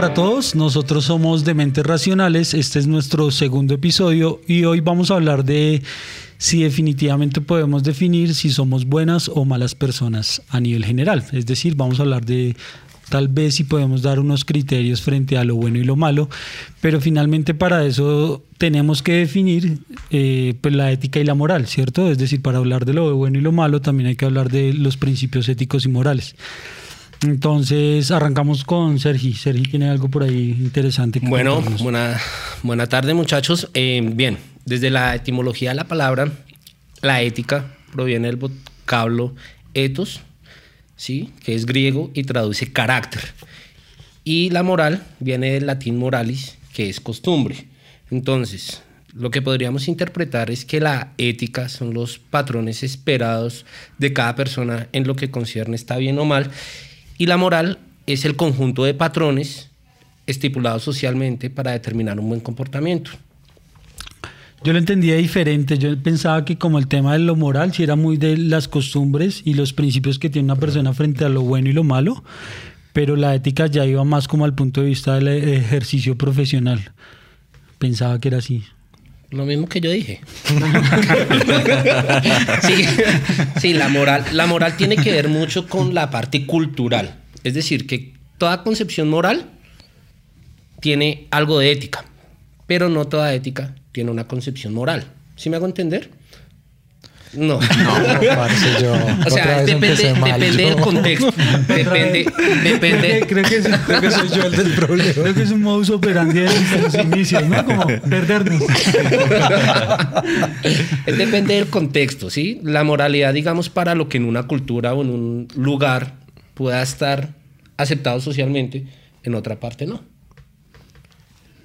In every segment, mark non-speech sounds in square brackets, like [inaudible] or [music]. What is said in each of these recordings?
para todos, nosotros somos Dementes Racionales, este es nuestro segundo episodio y hoy vamos a hablar de si definitivamente podemos definir si somos buenas o malas personas a nivel general, es decir, vamos a hablar de tal vez si podemos dar unos criterios frente a lo bueno y lo malo, pero finalmente para eso tenemos que definir eh, pues la ética y la moral, ¿cierto? Es decir, para hablar de lo bueno y lo malo también hay que hablar de los principios éticos y morales. Entonces arrancamos con Sergi. Sergi tiene algo por ahí interesante. bueno, buena, buena tarde muchachos. Eh, bien, desde la etimología de la palabra, la ética proviene del vocablo ethos, ¿sí? que es griego y traduce carácter. Y la moral viene del latín moralis, que es costumbre. Entonces, lo que podríamos interpretar es que la ética son los patrones esperados de cada persona en lo que concierne está bien o mal y la moral es el conjunto de patrones estipulados socialmente para determinar un buen comportamiento. Yo lo entendía diferente. Yo pensaba que como el tema de lo moral, si era muy de las costumbres y los principios que tiene una persona frente a lo bueno y lo malo, pero la ética ya iba más como al punto de vista del ejercicio profesional. Pensaba que era así. Lo mismo que yo dije. [laughs] sí, la, moral, la moral tiene que ver mucho con la parte cultural. Es decir, que toda concepción moral tiene algo de ética, pero no toda ética tiene una concepción moral. ¿Sí me hago entender? No. No, yo. O sea, depende, depende del contexto. Depende, depende. Creo que, creo que soy yo el del problema. Creo que es un modus operandi de los inicios, ¿no? Como perdernos. [laughs] depende del contexto, ¿sí? La moralidad, digamos, para lo que en una cultura o en un lugar pueda estar aceptado socialmente, en otra parte no.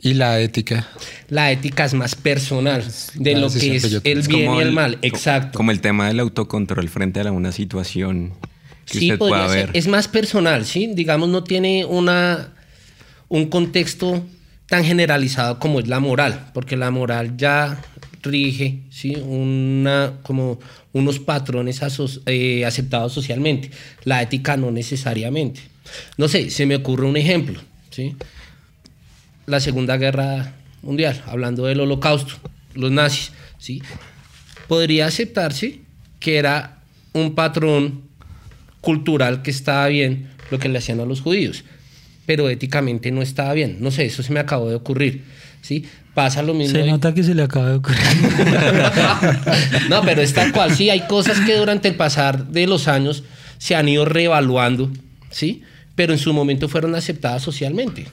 ¿Y la ética? La ética es más personal de lo que es el bien y el, mal. Exacto. Como el tema del autocontrol frente a una situación que usted pueda ver. Es más personal, ¿sí? Digamos, no tiene una, un contexto tan generalizado como es la moral, porque la moral ya rige, ¿sí? Una, como unos patrones eh, aceptados socialmente. La ética no necesariamente. No sé, se me ocurre un ejemplo, ¿sí? La Segunda Guerra Mundial, hablando del holocausto, los nazis, ¿sí? podría aceptarse que era un patrón cultural que estaba bien lo que le hacían a los judíos, pero éticamente no estaba bien. No sé, eso se me acabó de ocurrir. ¿sí? Pasa lo mismo. Se nota que se le acaba de ocurrir. [laughs] no, pero es tal cual. Sí, hay cosas que durante el pasar de los años se han ido reevaluando, ¿sí? pero en su momento fueron aceptadas socialmente.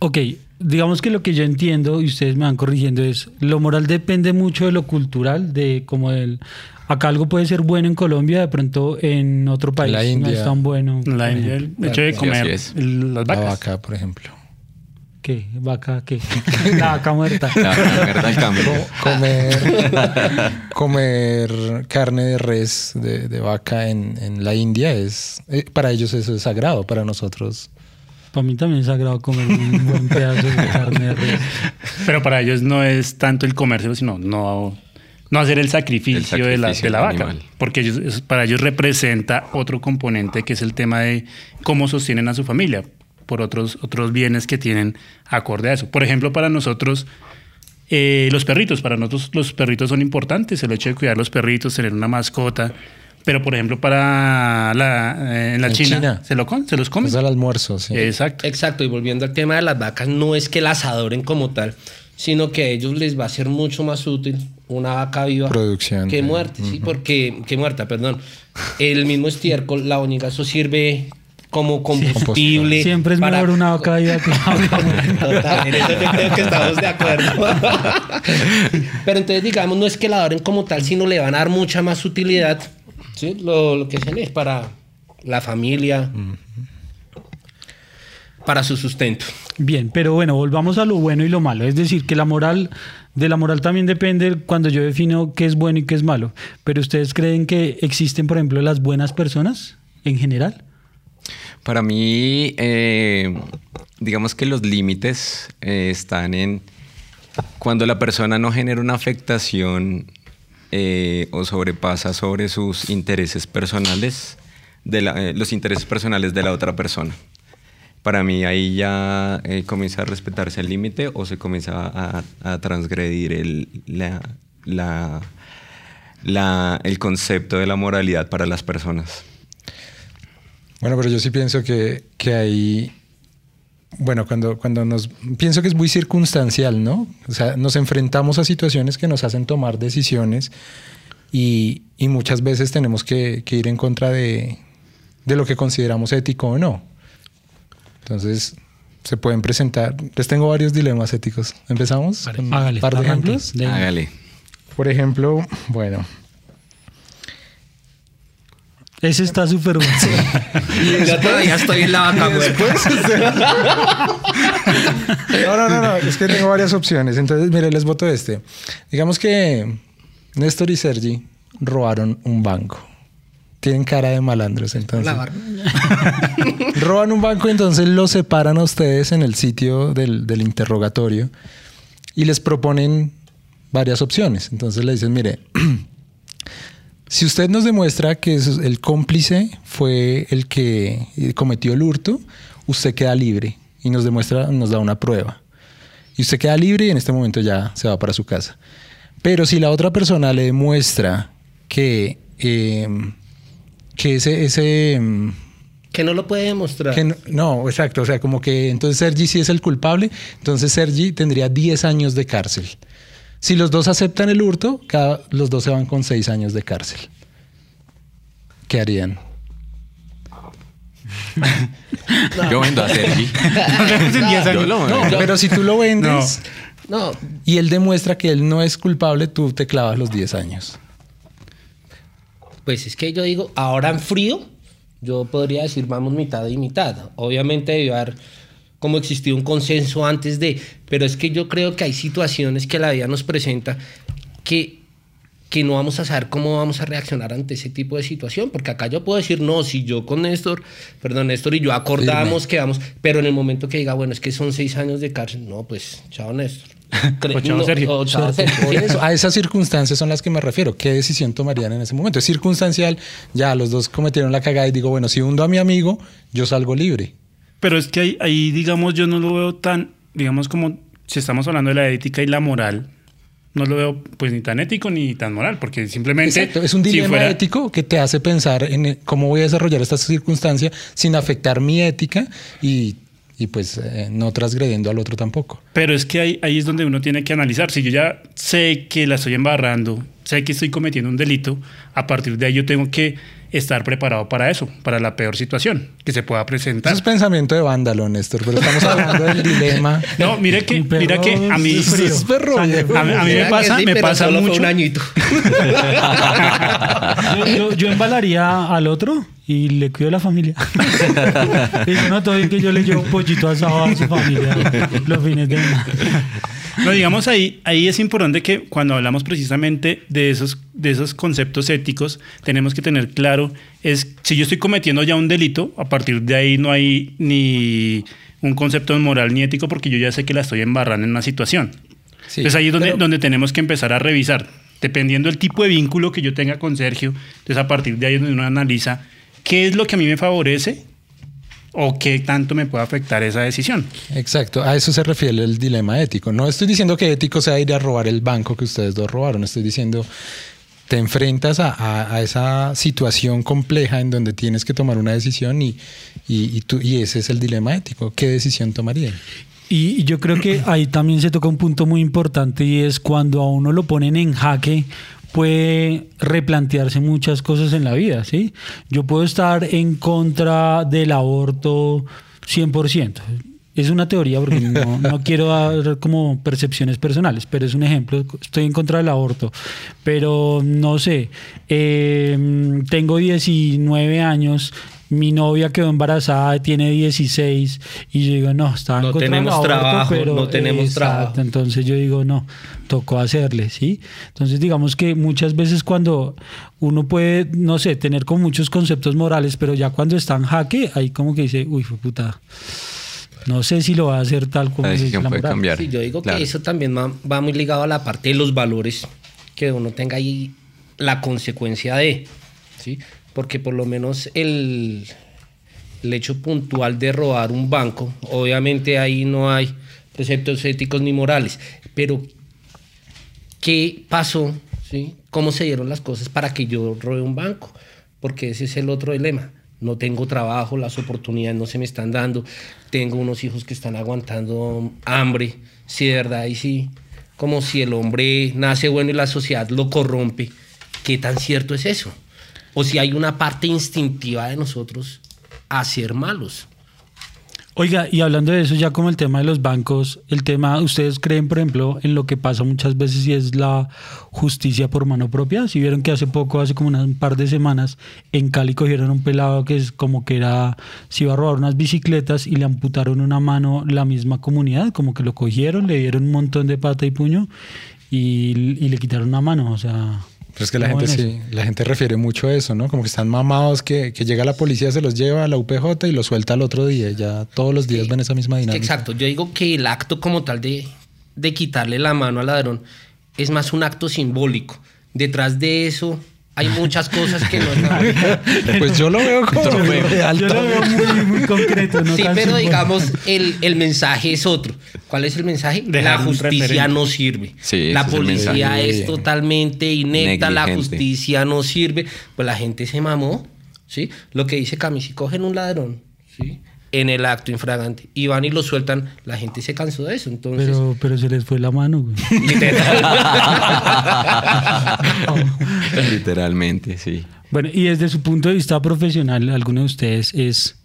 Ok, digamos que lo que yo entiendo, y ustedes me van corrigiendo, es lo moral depende mucho de lo cultural, de como el... Acá algo puede ser bueno en Colombia, de pronto en otro país la India, no es tan bueno. La India, el hecho de comer las vacas. La vaca, por ejemplo. ¿Qué? ¿Vaca qué? [laughs] La vaca muerta. La vaca muerta comer, [laughs] comer carne de res, de, vaca en, en, la India es... Eh, para ellos eso es sagrado, para nosotros para mí también es sagrado comer un buen [laughs] pedazo de carne de res. Pero para ellos no es tanto el comercio, sino no, no hacer el sacrificio, de la, de la vaca. Porque ellos, para ellos representa otro componente que es el tema de cómo sostienen a su familia por otros, otros bienes que tienen acorde a eso. Por ejemplo, para nosotros, eh, los perritos, para nosotros los perritos son importantes. El hecho de cuidar los perritos, tener una mascota pero, por ejemplo, para la, eh, en la China, ¿se, lo, ¿se los comen? Es el almuerzo, sí. Exacto. Exacto. Y volviendo al tema de las vacas, no es que las adoren como tal, sino que a ellos les va a ser mucho más útil una vaca viva Producción, que muerta, sí, porque que muerta, perdón. El mismo estiércol, la única, eso sirve como combustible. Siempre es mejor una vaca viva que una [laughs] En eso yo creo que estamos de acuerdo. [laughs] Pero entonces, digamos, no es que la adoren como tal, sino le van a dar mucha más utilidad Sí, lo, que se es para la familia, para su sustento. Bien, pero bueno, volvamos a lo bueno y lo malo. Es decir, que la moral, de la moral también depende cuando yo defino qué es bueno y qué es malo. Pero ustedes creen que existen, por ejemplo, las buenas personas en general? Para mí, eh, digamos que los límites eh, están en cuando la persona no genera una afectación eh, o sobrepasa sobre sus intereses personales, de eh, los intereses personales de la otra persona. para mí ahí ya eh, comienza a respetarse el límite o se comienza a, transgredir el, la, la, el concepto de la moralidad para las personas. Bueno, pero yo sí pienso que, que ahí, bueno, cuando, cuando nos, pienso que es muy circunstancial, ¿no? O sea, nos enfrentamos a situaciones que nos hacen tomar decisiones y, y muchas veces tenemos que, que ir en contra de, de lo que consideramos ético o no. Entonces, se pueden presentar. Les tengo varios dilemas éticos. ¿Empezamos? Con un par de ejemplos. Hágale. Por ejemplo, bueno. Ese está súper bueno. [laughs] Yo todavía estoy en la vaca después, [laughs] No, no, no, no. Es que tengo varias opciones. Entonces, mire, les voto este. Digamos que Néstor y Sergi robaron un banco tienen cara de malandros. Entonces, [laughs] roban un banco, entonces los separan a ustedes en el sitio del, interrogatorio y les proponen varias opciones. Entonces le dicen, mire, [clears throat] si usted nos demuestra que el cómplice fue el que cometió el hurto, usted queda libre y nos demuestra, nos da una prueba. Y usted queda libre y en este momento ya se va para su casa. Pero si la otra persona le demuestra que eh, que ese... ese mm, que no lo puede demostrar. no, exacto. O sea, como que entonces Sergi sí es el culpable, entonces Sergi tendría 10 años de cárcel. Si los dos aceptan el hurto, cada, los dos se van con 6 años de cárcel. ¿Qué harían? [laughs] Yo vendo a Sergi. no, pero si tú lo vendes no. y él demuestra que él no es culpable, tú te clavas los 10 años. Pues es que yo digo, ahora en frío, yo podría decir vamos mitad y mitad. Obviamente debe haber como existió un consenso antes de, pero es que yo creo que hay situaciones que la vida nos presenta que, que no vamos a saber cómo vamos a reaccionar ante ese tipo de situación, porque acá yo puedo decir, no, si yo con Néstor, perdón, Néstor y yo acordamos que vamos, pero en el momento que diga, bueno, es que son seis años de cárcel, no, pues, chao Néstor. [laughs] A esas circunstancias son las que me refiero. ¿Qué decisión tomarían en ese momento? Es circunstancial, ya los dos cometieron la cagada y digo, bueno, si hundo a mi amigo, yo salgo libre. Pero es que ahí, ahí, digamos, yo no lo veo tan, digamos, como si estamos hablando de la ética y la moral, no lo veo pues ni tan ético ni tan moral, porque simplemente... es un dilema ético que te hace pensar en cómo voy a desarrollar esta circunstancia sin afectar mi ética y y pues eh, no transgrediendo al otro tampoco. Pero es que ahí, ahí es donde uno tiene que analizar. Si yo ya sé que la estoy embarrando, sé que estoy cometiendo un delito, a partir de ahí yo tengo que estar preparado para eso, para la peor situación que se pueda presentar. Eso es pensamiento de vándalo, Néstor, pero estamos [laughs] hablando del dilema. No, mire que, mira que a mí, a, mí me pasa, me pasa mucho. Un añito. [laughs] yo, yo, embalaría al otro y le cuido a la familia. y no todo bien que yo le llevo un pollito asado a su familia los fines de semana. No, digamos ahí, ahí es importante que cuando hablamos precisamente de esos, de esos conceptos éticos, tenemos que tener claro, es si yo estoy cometiendo ya un delito, a partir de ahí no hay ni un concepto moral ni ético porque yo ya sé que la estoy embarrando en una situación. entonces ahí es donde, donde tenemos que empezar a revisar, dependiendo del tipo de vínculo que yo tenga con Sergio, entonces a partir de ahí es donde uno analiza qué es lo que a mí me favorece o qué tanto me puede afectar esa decisión. Exacto, a eso se refiere el dilema ético. No estoy diciendo que ético sea ir a robar el banco que ustedes dos robaron, estoy diciendo te enfrentas a, esa situación compleja en donde tienes que tomar una decisión y, y, tú, y ese es el dilema ético. ¿Qué decisión tomaría? Y yo creo que ahí también se toca un punto muy importante y es cuando a uno lo ponen en jaque puede replantearse muchas cosas en la vida, ¿sí? Yo puedo estar en contra del aborto 100%. Es una teoría porque no, [laughs] quiero dar como percepciones personales, pero es un ejemplo. Estoy en contra del aborto, pero no sé, em, tengo 19 años, mi novia quedó embarazada, tiene 16 y yo digo, no, está en no tenemos trabajo, pero no tenemos trabajo. Entonces yo digo, no, tocó hacerle, ¿sí? Entonces digamos que muchas veces cuando uno puede, no sé, tener con muchos conceptos morales, pero ya cuando está en jaque, ahí como que dice, uy, fue puta. No sé si lo va a hacer tal como es la puede cambiar. Sí, yo digo que eso también va, va muy ligado a la parte de los valores que uno tenga ahí la consecuencia de, ¿sí? porque por lo menos el, el hecho puntual de robar un banco, obviamente ahí no hay preceptos éticos ni morales, pero ¿qué pasó? ¿sí? ¿Cómo se dieron las cosas para que yo robe un banco? Porque ese es el otro dilema. No tengo trabajo, las oportunidades no se me están dando, tengo unos hijos que están aguantando hambre, si de verdad y sí, como si el hombre nace bueno y la sociedad lo corrompe. ¿Qué tan cierto es eso? O si hay una parte instintiva de nosotros a ser malos. Oiga, y hablando de eso, ya como el tema de los bancos, el tema, ¿ustedes creen, por ejemplo, en lo que pasa muchas veces y es la justicia por mano propia? Si vieron que hace poco, hace como un par de semanas, en Cali cogieron un pelado que es como que era, se iba a robar unas bicicletas y le amputaron una mano la misma comunidad, como que lo cogieron, le dieron un montón de pata y puño y, y le quitaron una mano, o sea... Pero es que la gente sí, la gente refiere mucho a eso, ¿no? Como que están mamados, que, que, llega la policía, se los lleva a la UPJ y los suelta al otro día. Ya todos los días ven esa misma dinámica. Exacto. Yo digo que el acto como tal de, de quitarle la mano al ladrón es más un acto simbólico. Detrás de eso hay muchas cosas que no [laughs] Pues yo lo veo como real. Yo lo veo muy, muy concreto. sí, pero digamos, el, el, mensaje es otro. ¿Cuál es el mensaje? la justicia no sirve. la policía es, totalmente inepta, la justicia no sirve. Pues la gente se mamó. ¿sí? Lo que dice Cami, si cogen un ladrón, ¿sí? en el acto infragante y van y lo sueltan, la gente se cansó de eso. Entonces, pero, pero se les fue la mano. [laughs] [laughs] [laughs] Literalmente, sí. Bueno, y desde su punto de vista profesional, alguno de ustedes es,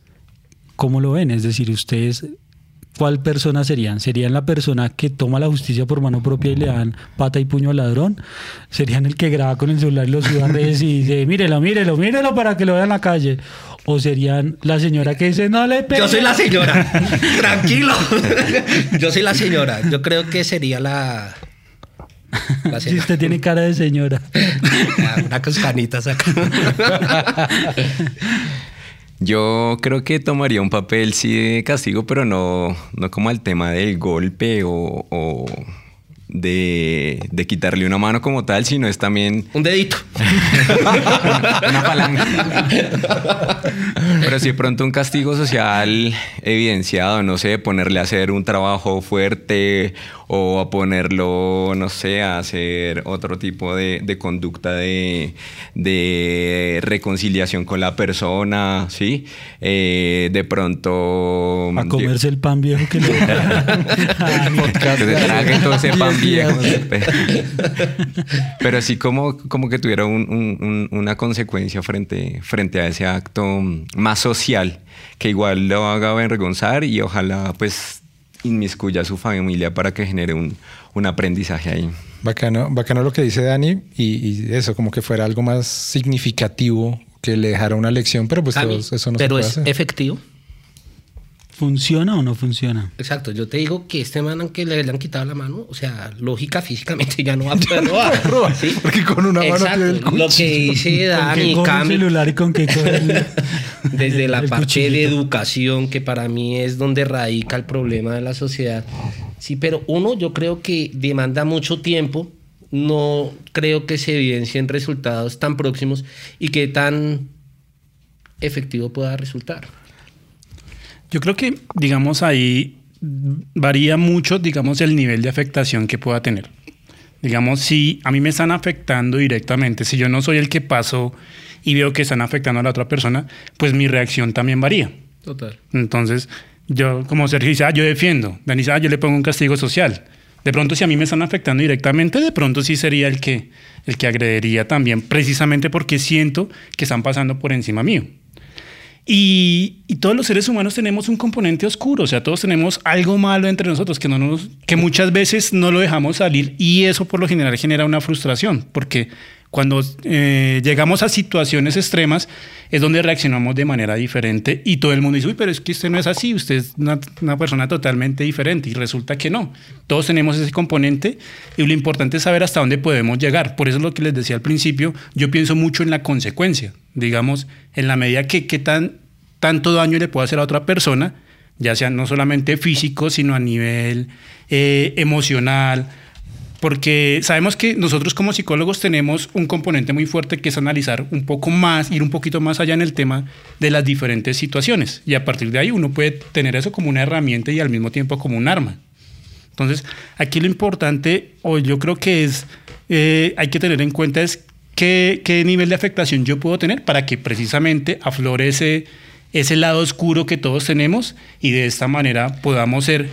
¿cómo lo ven? Es decir, ustedes, ¿cuál persona serían? ¿Serían la persona que toma la justicia por mano propia y le dan pata y puño al ladrón? ¿Serían el que graba con el celular y lo sube a redes y dice, mírelo, mírelo, mírelo para que lo vean en la calle? ¿O serían la señora que dice, no le pegue? Yo soy la señora, [laughs] tranquilo. [laughs] Yo soy la señora. Yo creo que sería la... Si usted tiene cara de señora. [laughs] Una cascanita saca. [laughs] Yo creo que tomaría un papel sí de castigo, pero no, no como el tema del golpe o, o de, de, quitarle una mano como tal, sino es también... Un dedito. [laughs] una palanca. Pero si de pronto un castigo social evidenciado, no sé, ponerle a hacer un trabajo fuerte o a ponerlo, no sé, a hacer otro tipo de, de conducta de, de, reconciliación con la persona, ¿sí? Eh, de pronto... A comerse el pan viejo que le... [laughs] [laughs] que se trague todo ese pan viejo. Pero así como, como que tuviera un, un, una consecuencia frente, frente a ese acto más social, que igual lo haga avergonzar y ojalá pues inmiscuya a su familia para que genere un, un aprendizaje ahí. Bacano, bacano lo que dice Dani y, eso, como que fuera algo más significativo que le dejara una lección, pero pues eso no pero es efectivo. ¿Funciona o no funciona? Exacto, yo te digo que este man que le, han quitado la mano, o sea, lógica físicamente ya no va a [laughs] poder robar. ¿sí? Porque con una mano tiene el Lo que dice Dani, ¿Con qué, celular y con qué [laughs] Desde la parte de educación, que para mí es donde radica el problema de la sociedad. Sí, pero uno, yo creo que demanda mucho tiempo. No creo que se evidencien resultados tan próximos y que tan efectivo pueda resultar. Yo creo que, digamos, ahí varía mucho, digamos, el nivel de afectación que pueda tener. Digamos, si a mí me están afectando directamente, si yo no soy el que paso y veo que están afectando a la otra persona, pues mi reacción también varía. Total. Entonces, yo, como Sergio dice, ah, yo defiendo. Dani dice, ah, yo le pongo un castigo social. De pronto, si a mí me están afectando directamente, de pronto sí sería el que, el que agrediría también, precisamente porque siento que están pasando por encima mío. Y, todos los seres humanos tenemos un componente oscuro, o sea, todos tenemos algo malo entre nosotros que, no nos, que muchas veces no lo dejamos salir y eso por lo general genera una frustración, porque cuando eh, llegamos a situaciones extremas es donde reaccionamos de manera diferente y todo el mundo dice, uy, pero es que usted no es así, usted es una, una persona totalmente diferente y resulta que no. Todos tenemos ese componente y lo importante es saber hasta dónde podemos llegar. Por eso es lo que les decía al principio, yo pienso mucho en la consecuencia digamos, en la medida que qué tan, tanto daño le puede hacer a otra persona, ya sea no solamente físico, sino a nivel eh, emocional, porque sabemos que nosotros como psicólogos tenemos un componente muy fuerte que es analizar un poco más, ir un poquito más allá en el tema de las diferentes situaciones. Y a partir de ahí uno puede tener eso como una herramienta y al mismo tiempo como un arma. Entonces, aquí lo importante, o yo creo que es, eh, hay que tener en cuenta es qué, qué, nivel de afectación yo puedo tener para que precisamente aflore ese, ese lado oscuro que todos tenemos y de esta manera podamos ser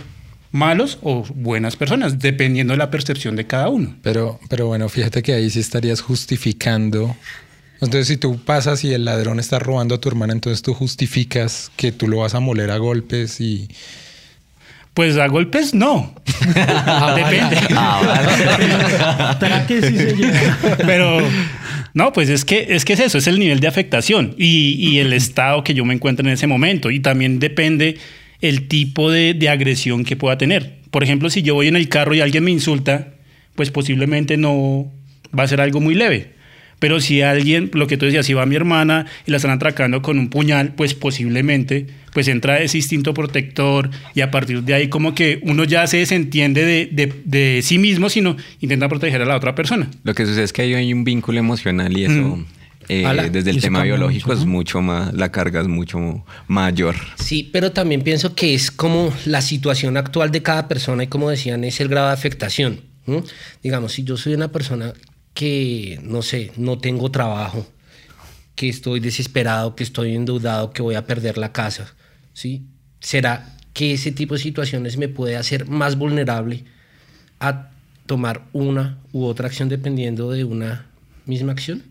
malos o buenas personas, dependiendo de la percepción de cada uno. Pero, pero bueno, fíjate que ahí sí estarías justificando. Entonces, si tú pasas y el ladrón está robando a tu hermana, entonces tú justificas que tú lo vas a moler a golpes y. Pues a golpes no. [laughs] Depende. Ah, pero no, pues es que, es que es eso, es el nivel de afectación y, y el estado que yo me encuentro en ese momento. Y también depende el tipo de, de, agresión que pueda tener. Por ejemplo, si yo voy en el carro y alguien me insulta, pues posiblemente no va a ser algo muy leve. Pero si alguien, lo que tú decías, si va mi hermana y la están atracando con un puñal, pues posiblemente pues entra ese instinto protector y a partir de ahí como que uno ya se desentiende de, de, de sí mismo, sino intenta proteger a la otra persona. Lo que sucede es que hay un vínculo emocional y eso... Mm eh, desde el tema biológico es mucho más, la carga es mucho mayor. Sí, pero también pienso que es como la situación actual de cada persona y como decían, es el grado de afectación. Digamos, si yo soy una persona que, no sé, no tengo trabajo, que estoy desesperado, que estoy endeudado, que voy a perder la casa, ¿sí? ¿Será que ese tipo de situaciones me puede hacer más vulnerable a tomar una u otra acción dependiendo de una misma acción?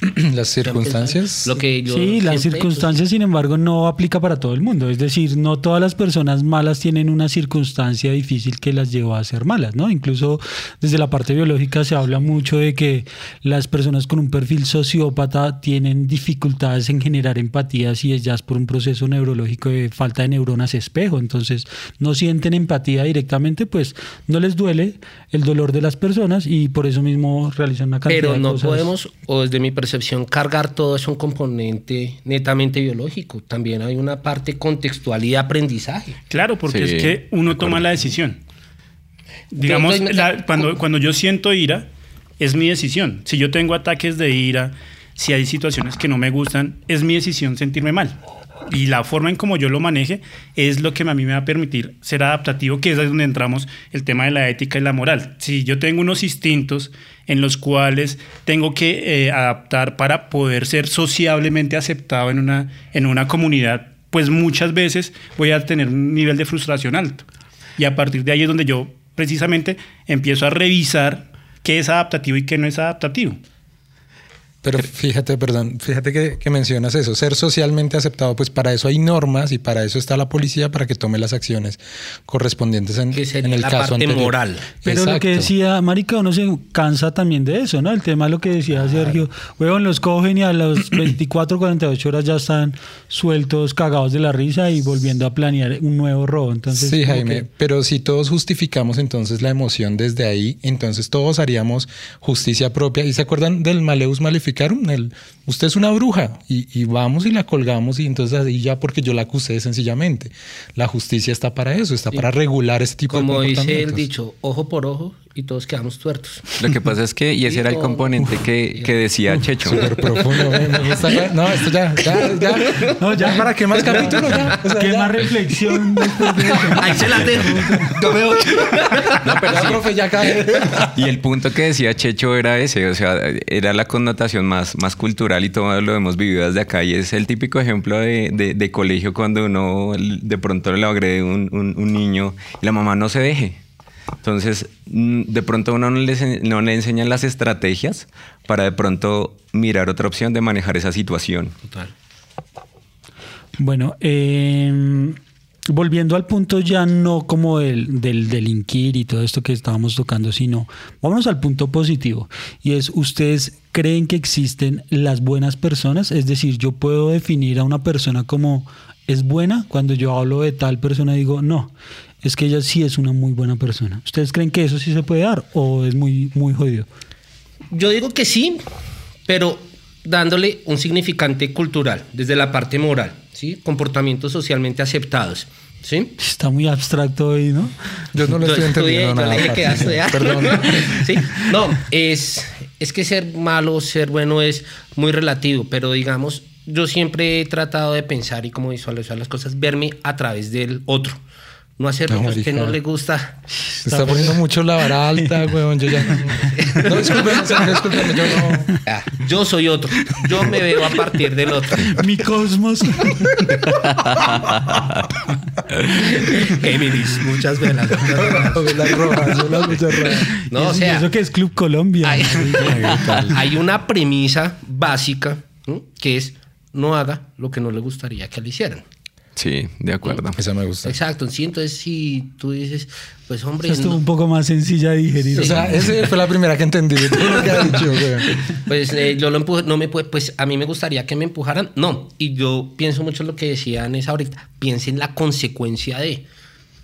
[clears throat] las circunstancias. Lo que sí, las circunstancias, sin embargo, no aplica para todo el mundo. Es decir, no todas las personas malas tienen una circunstancia difícil que las lleva a ser malas, ¿no? Incluso desde la parte biológica se habla mucho de que las personas con un perfil sociópata tienen dificultades en generar empatía si es ya por un proceso neurológico de falta de neuronas espejo. Entonces, no sienten empatía directamente, pues no les duele el dolor de las personas y por eso mismo realizan una cantidad Pero no podemos, o desde mi percepción, cargar todo es un componente netamente biológico. También hay una parte contextual y de aprendizaje. Claro, porque es que uno toma la decisión. Digamos, cuando, cuando yo siento ira, es mi decisión. Si yo tengo ataques de ira, si hay situaciones que no me gustan, es mi decisión sentirme mal y la forma en como yo lo maneje es lo que a mí me va a permitir ser adaptativo, que es donde entramos el tema de la ética y la moral. Si yo tengo unos instintos en los cuales tengo que eh, adaptar para poder ser sociablemente aceptado en una, en una comunidad, pues muchas veces voy a tener un nivel de frustración alto. Y a partir de ahí es donde yo precisamente empiezo a revisar qué es adaptativo y qué no es adaptativo. Pero fíjate, perdón, fíjate que, mencionas eso, ser socialmente aceptado, pues para eso hay normas y para eso está la policía para que tome las acciones correspondientes en, en el la caso parte moral. Pero lo que decía Marica, uno se cansa también de eso, ¿no? El tema lo que decía Sergio, huevón, los cogen y a las [clears throat] 24, 48 horas ya están sueltos, cagados de la risa y volviendo a planear un nuevo robo. Entonces, sí, Jaime, pero si todos justificamos entonces la emoción desde ahí, entonces todos haríamos justicia propia. ¿Y se acuerdan del Maleus Malefic? El, usted es una bruja y, vamos y la colgamos y entonces ahí ya porque yo la acusé sencillamente. La justicia está para eso, está para regular ese tipo de comportamientos. Como dice el dicho, ojo por ojo y todos quedamos tuertos. Lo que pasa es que, y [laughs] ese era el componente que, que decía Checho. Súper profundo. no, esto ya, ya, ya. No, ya, [laughs] ¿para qué más capítulos? Ya. ¿Qué más reflexión Ahí se la dejo. No veo. No, pero profe, ya cae. Y el punto que decía Checho era ese, o sea, era la connotación más, más cultural y todo lo hemos vivido desde acá. Y es el típico ejemplo de, de, colegio cuando uno de pronto le agrede un, un, un niño y la mamá no se deje. Entonces, mm, de pronto uno no le, no le enseñan las estrategias para de pronto mirar otra opción de manejar esa situación. Total. Bueno, em, volviendo al punto ya no como del, del delinquir y todo esto que estábamos tocando, sino vámonos al punto positivo. Y es, ¿ustedes creen que existen las buenas personas? Es decir, yo puedo definir a una persona como es buena cuando yo hablo de tal persona digo, no, es que ella sí es una muy buena persona. ¿Ustedes creen que eso sí se puede dar o es muy, muy jodido? Yo digo que sí, pero dándole un significante cultural, desde la parte moral, ¿sí? comportamientos socialmente aceptados. ¿Sí? Está muy abstracto hoy, ¿no? Yo no lo estoy entendiendo nada. Yo le dije Perdón. [laughs] ¿Sí? No, es, es que ser malo o ser bueno es muy relativo, pero digamos, yo siempre he tratado de pensar y como visualizar las cosas, verme a través del otro. No hacer lo que no le gusta. Se está poniendo mucho la vara alta, [laughs] weón. Yo ya. No, discúlpeme, discúlpeme, yo no. Ah, yo soy otro. Yo me veo a partir del otro. Mi cosmos. Géminis, muchas velas. Velas rojas, velas muchas rojas. No, o sea. Eso que es Club Colombia. Hay, [laughs] hay una premisa básica que es no haga lo que no le gustaría que le hicieran. Sí, de acuerdo. Esa me gusta. Exacto. Sí, entonces si tú dices, pues hombre. Esto un poco más sencilla de digerir. O sea, esa fue la primera que entendí de todo lo que ha dicho. Pues eh, yo lo empujé, no me puede, pues a mí me gustaría que me empujaran. No. Y yo pienso mucho en lo que decía Nessa ahorita. Piense en la consecuencia de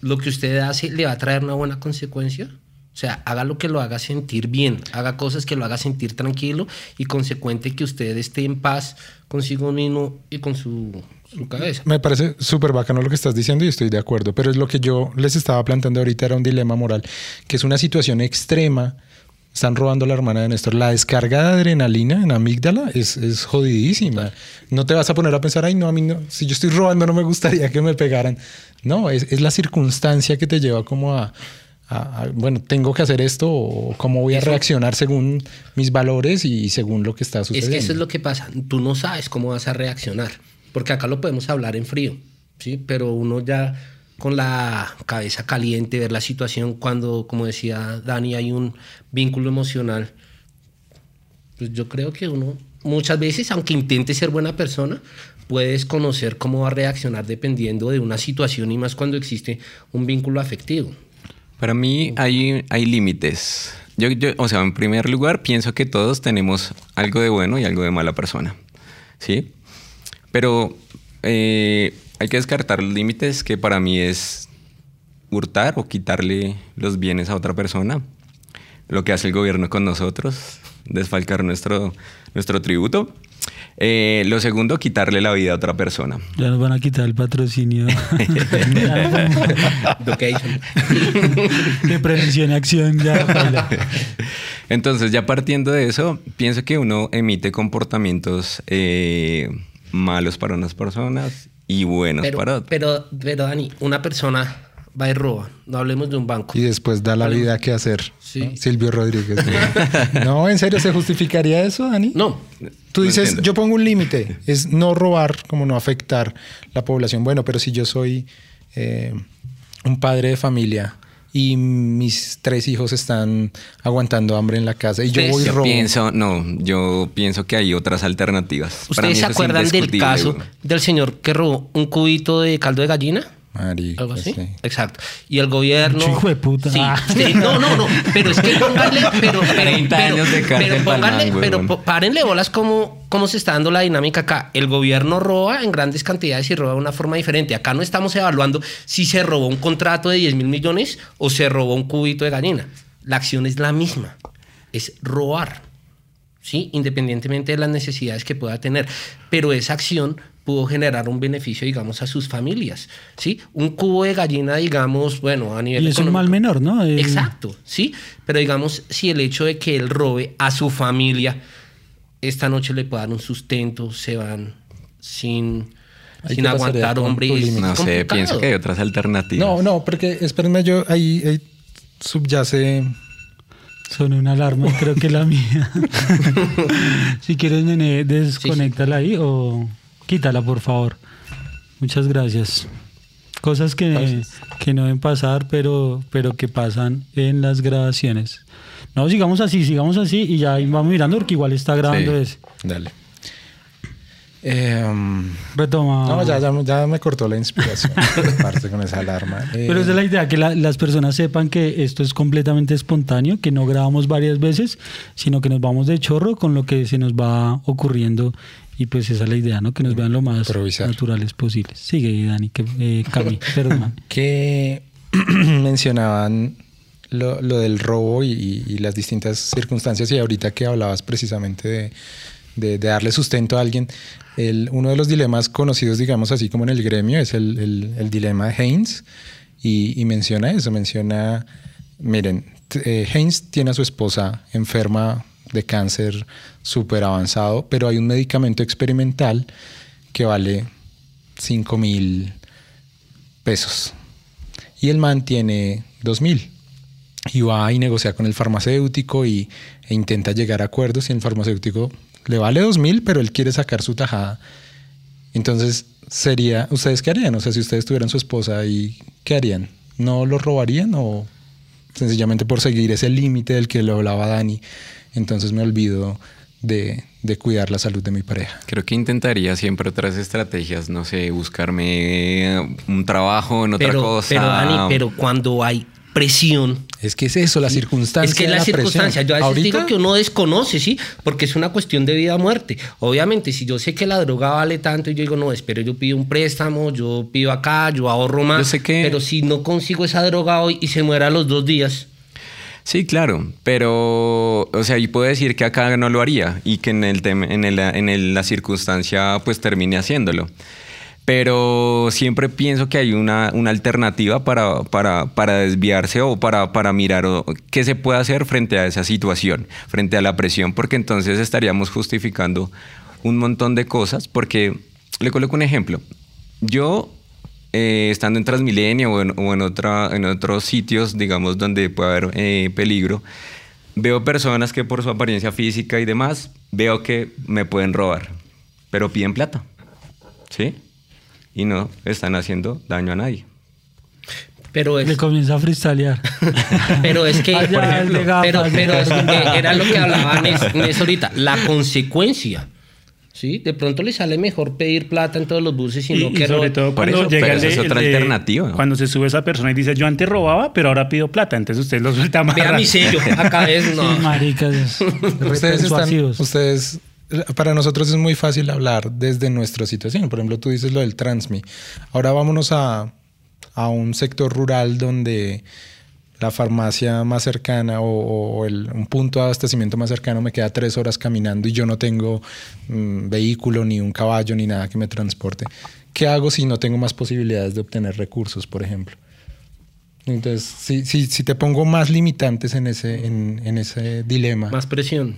lo que usted hace, le va a traer una buena consecuencia. O sea, haga lo que lo haga sentir bien, haga cosas que lo haga sentir tranquilo y consecuente que usted esté en paz consigo mismo y con su, su cabeza. Me parece súper bacano lo que estás diciendo y estoy de acuerdo, pero es lo que yo les estaba planteando ahorita, era un dilema moral, que es una situación extrema. Están robando a la hermana de Néstor. La descarga de adrenalina en amígdala es, es jodidísima. No te vas a poner a pensar, ay, no, a mí no, si yo estoy robando no me gustaría que me pegaran. No, es, es la circunstancia que te lleva como a, bueno, tengo que hacer esto o cómo voy a reaccionar según mis valores y según lo que está sucediendo. Es que eso es lo que pasa. Tú no sabes cómo vas a reaccionar, porque acá lo podemos hablar en frío, ¿sí? Pero uno ya con la cabeza caliente, ver la situación cuando, como decía Dani, hay un vínculo emocional. Pues yo creo que uno muchas veces, aunque intente ser buena persona, puedes conocer cómo va a reaccionar dependiendo de una situación y más cuando existe un vínculo afectivo. Para mí hay, hay límites. Yo, o sea, en primer lugar, pienso que todos tenemos algo de bueno y algo de mala persona. ¿Sí? Pero eh, hay que descartar los límites que para mí es hurtar o quitarle los bienes a otra persona. Lo que hace el gobierno con nosotros, desfalcar nuestro, nuestro tributo. Eh, lo segundo, quitarle la vida a otra persona. Ya nos van a quitar el patrocinio. [laughs] de [laughs] prevención y acción. Ya. Entonces, ya partiendo de eso, pienso que uno emite comportamientos eh, malos para unas personas y buenos para otras. Pero, pero, Dani, una persona va y roba. No hablemos de un banco. Y después da la vida que hacer. Silvio Rodríguez. [laughs] no, ¿en serio se justificaría eso, Dani? No. Tú dices, yo pongo un límite, es no robar, como no afectar la población. Bueno, pero si yo soy eh, un padre de familia y mis tres hijos están aguantando hambre en la casa y yo voy yo pienso no yo pienso que hay otras alternativas. Ustedes se acuerdan del caso del señor que robó un cubito de caldo de gallina ¿Algo así? Exacto. Y el gobierno. Hijo de puta. Ah. Sí, No, no, no. Pero es que [laughs] pónganle. Pero, 30 años de cárcel pero, pónganle, pero párenle bolas cómo, cómo se está dando la dinámica acá. El gobierno roba en grandes cantidades y roba de una forma diferente. Acá no estamos evaluando si se robó un contrato de 10 mil millones o se robó un cubito de gallina. La acción es la misma. Es robar. ¿Sí? Independientemente de las necesidades que pueda tener. Pero esa acción pudo generar un beneficio, digamos, a sus familias, ¿sí? Un cubo de gallina, digamos, bueno, a nivel Y es un mal menor, ¿no? Exacto, ¿sí? Pero digamos, si el hecho de que él robe a su familia, esta noche le puede dar un sustento, se van sin... sin aguantar hombres. No sé, pienso que hay otras alternativas. No, no, porque espérenme, yo ahí, subyace son una alarma, [laughs] creo que la mía. [laughs] si quieres, nene, desconéctala ahí o. Quítala, por favor. Muchas gracias. Cosas que, que no deben pasar, pero, pero que pasan en las grabaciones. No, sigamos así, sigamos así y ya vamos mirando porque igual está grabando ese. Dale. Em, Retoma. No, ya, ya, me cortó la inspiración [laughs] parte con esa alarma. Pero esa es la idea, que las personas sepan que esto es completamente espontáneo, que no grabamos varias veces, sino que nos vamos de chorro con lo que se nos va ocurriendo y pues esa es la idea, ¿no? Que nos vean lo más naturales posibles. Sigue, Dani, que, eh, Cami, [laughs] perdón. que [clears throat] mencionaban lo, del robo y, las distintas circunstancias y ahorita que hablabas precisamente de, darle sustento a alguien. Uno de los dilemas conocidos, digamos así como en el gremio, es el, dilema de Haynes y, y, menciona eso, menciona, miren, eh, Haynes tiene a su esposa enferma de cáncer súper avanzado, pero hay un medicamento experimental que vale 5 mil pesos. Y el man tiene 2 mil. Y va y negocia con el farmacéutico y, e intenta llegar a acuerdos y el farmacéutico le vale 2 mil, pero él quiere sacar su tajada. Entonces, sería, ¿ustedes qué harían? O sea, si ustedes tuvieran su esposa y ¿qué harían? ¿No lo robarían o sencillamente por seguir ese límite del que lo hablaba Dani? Entonces me olvido de, cuidar la salud de mi pareja. Creo que intentaría siempre otras estrategias, no sé, buscarme un trabajo en otra cosa. Pero Dani, pero cuando hay presión. Es que es eso, la circunstancia. Es que es la, circunstancia. Yo a veces digo que uno desconoce, ¿sí? Porque es una cuestión de vida o muerte. Obviamente, si yo sé que la droga vale tanto y yo digo, no, espero, yo pido un préstamo, yo pido acá, yo ahorro más. Yo sé que... Pero si no consigo esa droga hoy y se muera a los dos días, Sí, claro, pero, o sea, y puedo decir que acá no lo haría y que en, el en, el, en la circunstancia pues termine haciéndolo. Pero siempre pienso que hay una, una alternativa para, para, para, desviarse o para, para mirar qué se puede hacer frente a esa situación, frente a la presión, porque entonces estaríamos justificando un montón de cosas, porque le coloco un ejemplo. Yo eh, estando en Transmilenio o en, otra, en otros sitios, digamos, donde puede haber eh, peligro, veo personas que por su apariencia física y demás, veo que me pueden robar, pero piden plata, ¿sí? Y no están haciendo daño a nadie. Pero es... Le comienza a freestylear. [laughs] pero es que, por ejemplo, pero, pero es que [laughs] era lo que hablaban es ahorita, la consecuencia ¿sí? De pronto le sale mejor pedir plata en todos los buses y, no que sobre todo cuando llega es otra alternativa. Cuando se sube esa persona y dice, yo antes robaba, pero ahora pido plata, entonces usted lo suelta más. Vea mi sello, acá es, [laughs] no. maricas. ustedes, están, ustedes, para nosotros es muy fácil hablar desde nuestra situación. Por ejemplo, tú dices lo del Transmi. Ahora vámonos a, a un sector rural donde la farmacia más cercana o, el, un punto de abastecimiento más cercano me queda tres horas caminando y yo no tengo mm, vehículo, ni un caballo, ni nada que me transporte. ¿Qué hago si no tengo más posibilidades de obtener recursos, por ejemplo? Entonces, si, si, te pongo más limitantes en ese, en ese dilema. Más presión.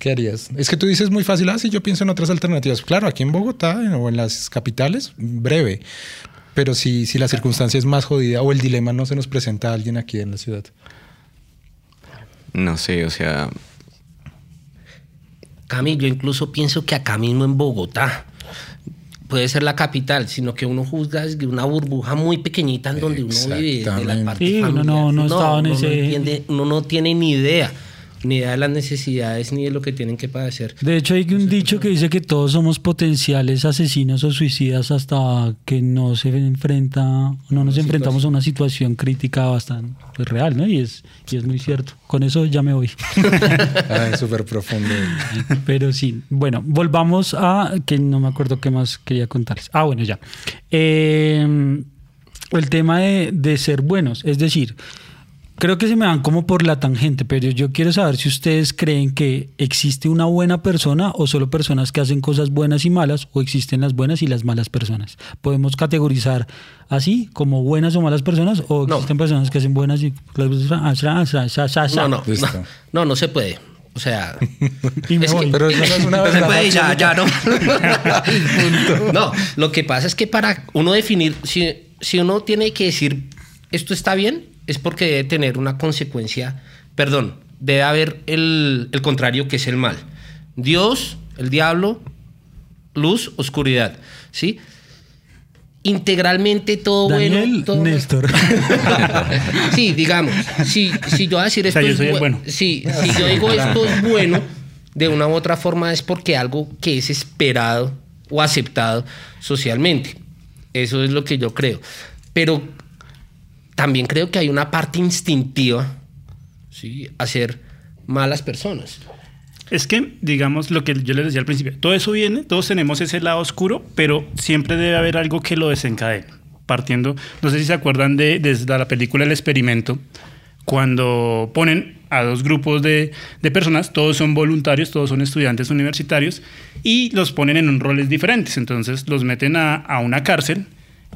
¿Qué harías? Es que tú dices muy fácil, ah, sí, yo pienso en otras alternativas. Claro, aquí en Bogotá o en las capitales, breve. Pero si, si la circunstancia es más jodida o el dilema no se nos presenta a alguien aquí en la ciudad. No sé, o sea... Cami, yo incluso pienso que acá mismo en Bogotá puede ser la capital, sino que uno juzga desde una burbuja muy pequeñita en donde uno vive, de la parte sí, uno no, no, estaba en ese... uno no tiene ni idea ni idea de las necesidades ni de lo que tienen que padecer. De hecho, hay un dicho que dice que todos somos potenciales asesinos o suicidas hasta que no se enfrenta, no nos enfrentamos a una situación crítica bastante pues, real, ¿no? Y es, y es muy cierto. Con eso ya me voy. [laughs] ah, súper profundo. [laughs] Pero sí, bueno, volvamos a que no me acuerdo qué más quería contarles. Ah, bueno, ya. Eh, el tema de, de ser buenos, es decir, Creo que se me van como por la tangente, pero yo quiero saber si ustedes creen que existe una buena persona o solo personas que hacen cosas buenas y malas o existen las buenas y las malas personas. ¿Podemos categorizar así como buenas o malas personas o existen personas que hacen buenas y no, no, no, no, se puede. O sea, [laughs] pero eso no es una [laughs] verdad. Se puede, ya, ya no. [laughs] no, lo que pasa es que para uno definir, si, si uno tiene que decir esto está bien, es porque debe tener una consecuencia, perdón, debe haber el, contrario que es el mal. Dios, el diablo, luz, oscuridad, ¿sí? integralmente todo bueno. Todo Néstor. [laughs] sí, digamos, si, si yo voy a decir esto es bueno. si yo digo esto es bueno, de una u otra forma es porque algo que es esperado o aceptado socialmente. Eso es lo que yo creo. Pero también creo que hay una parte instintiva, ¿sí? A ser malas personas. Es que, digamos, lo que yo les decía al principio, todo eso viene, todos tenemos ese lado oscuro, pero siempre debe haber algo que lo desencadene. Partiendo, no sé si se acuerdan de, la película El Experimento, cuando ponen a dos grupos de, personas, todos son voluntarios, todos son estudiantes universitarios, y los ponen en roles diferentes. Entonces los meten a, una cárcel.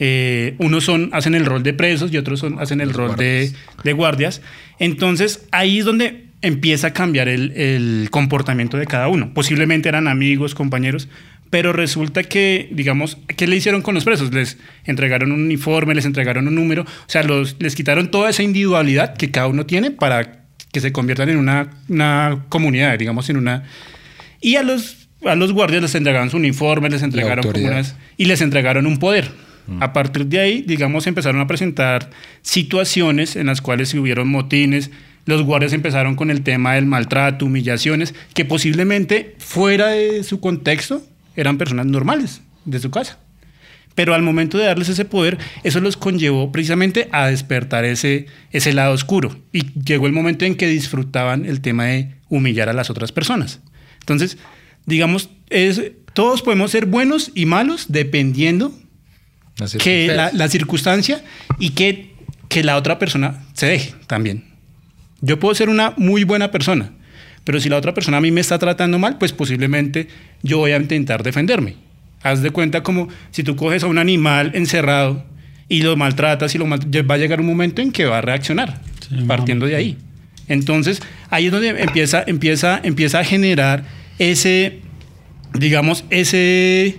Eh, unos son, hacen el rol de presos y otros son, hacen el rol De, de, guardias. Entonces ahí es donde empieza a cambiar el, el, comportamiento de cada uno. Posiblemente eran amigos, compañeros, pero resulta que, digamos, ¿qué le hicieron con los presos? Les entregaron un uniforme, les entregaron un número, o sea, los, les quitaron toda esa individualidad que cada uno tiene para que se conviertan en una, una comunidad, digamos, en una... Y a los, a los guardias les entregaron su uniforme, les entregaron unas, y les entregaron un poder. Mm. A partir de ahí, digamos, empezaron a presentar situaciones en las cuales hubieron motines, los guardias empezaron con el tema del maltrato, humillaciones, que posiblemente fuera de su contexto eran personas normales de su casa. Pero al momento de darles ese poder, eso los conllevó precisamente a despertar ese, ese lado oscuro. Y llegó el momento en que disfrutaban el tema de humillar a las otras personas. Entonces, digamos, todos podemos ser buenos y malos dependiendo la que la, circunstancia y que, que la otra persona se deje también. Yo puedo ser una muy buena persona, pero si la otra persona a mí me está tratando mal, pues posiblemente yo voy a intentar defenderme. Haz de cuenta como si tú coges a un animal encerrado y lo maltratas y lo va a llegar un momento en que va a reaccionar, partiendo de ahí. Entonces, ahí es donde empieza, empieza, empieza a generar ese, digamos, ese,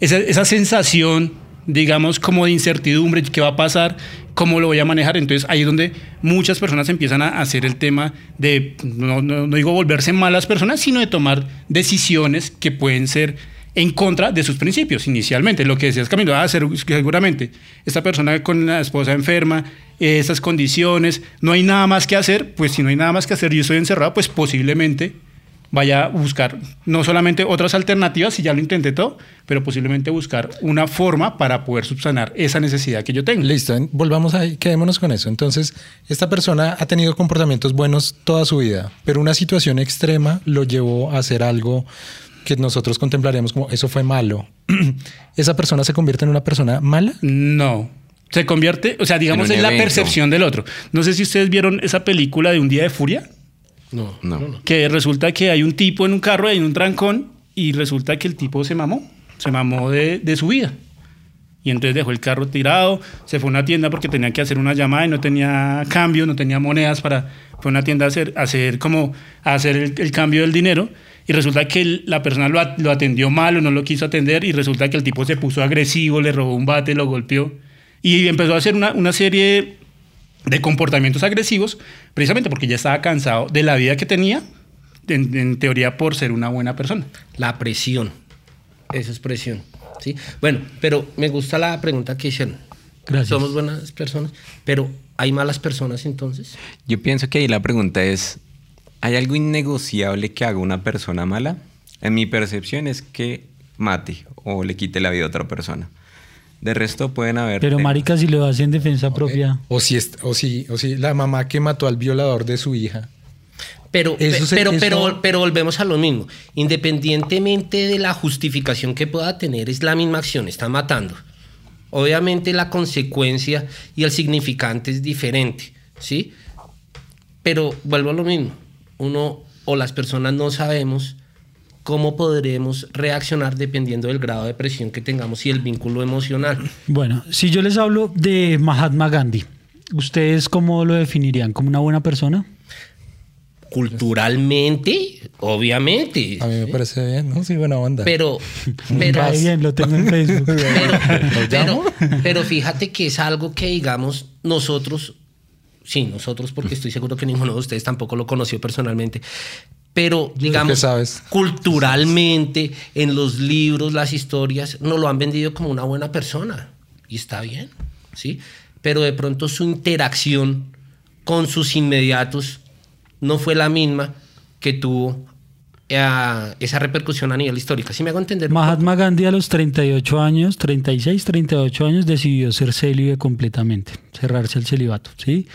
esa, esa sensación, digamos, como de incertidumbre, qué va a pasar, cómo lo voy a manejar. Entonces ahí es donde muchas personas empiezan a hacer el tema de, no, no, digo volverse malas personas, sino de tomar decisiones que pueden ser en contra de sus principios inicialmente. Lo que decías Camilo, ah, seguramente esta persona con la esposa enferma, esas condiciones, no hay nada más que hacer, pues si no hay nada más que hacer yo estoy encerrado, pues posiblemente vaya a buscar no solamente otras alternativas, si ya lo intenté todo, pero posiblemente buscar una forma para poder subsanar esa necesidad que yo tengo. Listo, volvamos ahí, quedémonos con eso. Entonces, esta persona ha tenido comportamientos buenos toda su vida, pero una situación extrema lo llevó a hacer algo que nosotros contemplaríamos como eso fue malo. [clears throat] ¿Esa persona se convierte en una persona mala? No. Se convierte, o sea, digamos, en, la percepción del otro. No sé si ustedes vieron esa película de Un Día de Furia. No, no, Que resulta que hay un tipo en un carro, hay un trancón, y resulta que el tipo se mamó, se mamó de, de, su vida. Y entonces dejó el carro tirado, se fue a una tienda porque tenía que hacer una llamada y no tenía cambio, no tenía monedas para. Fue a una tienda a hacer, hacer como hacer el, cambio del dinero. Y resulta que la persona lo, lo atendió mal o no lo quiso atender. Y resulta que el tipo se puso agresivo, le robó un bate, lo golpeó. Y empezó a hacer una, una serie de comportamientos agresivos, precisamente porque ya estaba cansado de la vida que tenía, en, teoría por ser una buena persona. La presión, esa es presión. ¿sí? Bueno, pero me gusta la pregunta que hicieron. Gracias. Somos buenas personas, pero ¿hay malas personas entonces? Yo pienso que ahí la pregunta es, ¿hay algo innegociable que haga una persona mala? En mi percepción es que mate o le quite la vida a otra persona. De resto pueden haber. Pero, marica, si lo hace en defensa propia. O si, o, si, o si la mamá que mató al violador de su hija. Pero, pero, pero, pero volvemos a lo mismo. Independientemente de la justificación que pueda tener, es la misma acción, está matando. Obviamente la consecuencia y el significante es diferente, ¿sí? Pero vuelvo a lo mismo. Uno o las personas no sabemos cómo podremos reaccionar dependiendo del grado de presión que tengamos y el vínculo emocional. Bueno, si yo les hablo de Mahatma Gandhi, ¿ustedes cómo lo definirían? ¿Como una buena persona? Culturalmente, obviamente. A mí me parece bien, ¿no? Sí, buena onda. Pero, [laughs] pero bien, lo tengo en [laughs] Facebook. pero, pero fíjate que es algo que, digamos, nosotros sí, nosotros, porque estoy seguro que ninguno de ustedes tampoco lo conoció personalmente, pero digamos, culturalmente, en los libros, las historias, no lo han vendido como una buena persona. Y está bien, ¿sí? Pero de pronto su interacción con sus inmediatos no fue la misma que tuvo esa repercusión a nivel histórico. ¿Sí me hago entender? Mahatma Gandhi a los 38 años, 36, 38 años, decidió ser célibe completamente, cerrarse al celibato, ¿sí?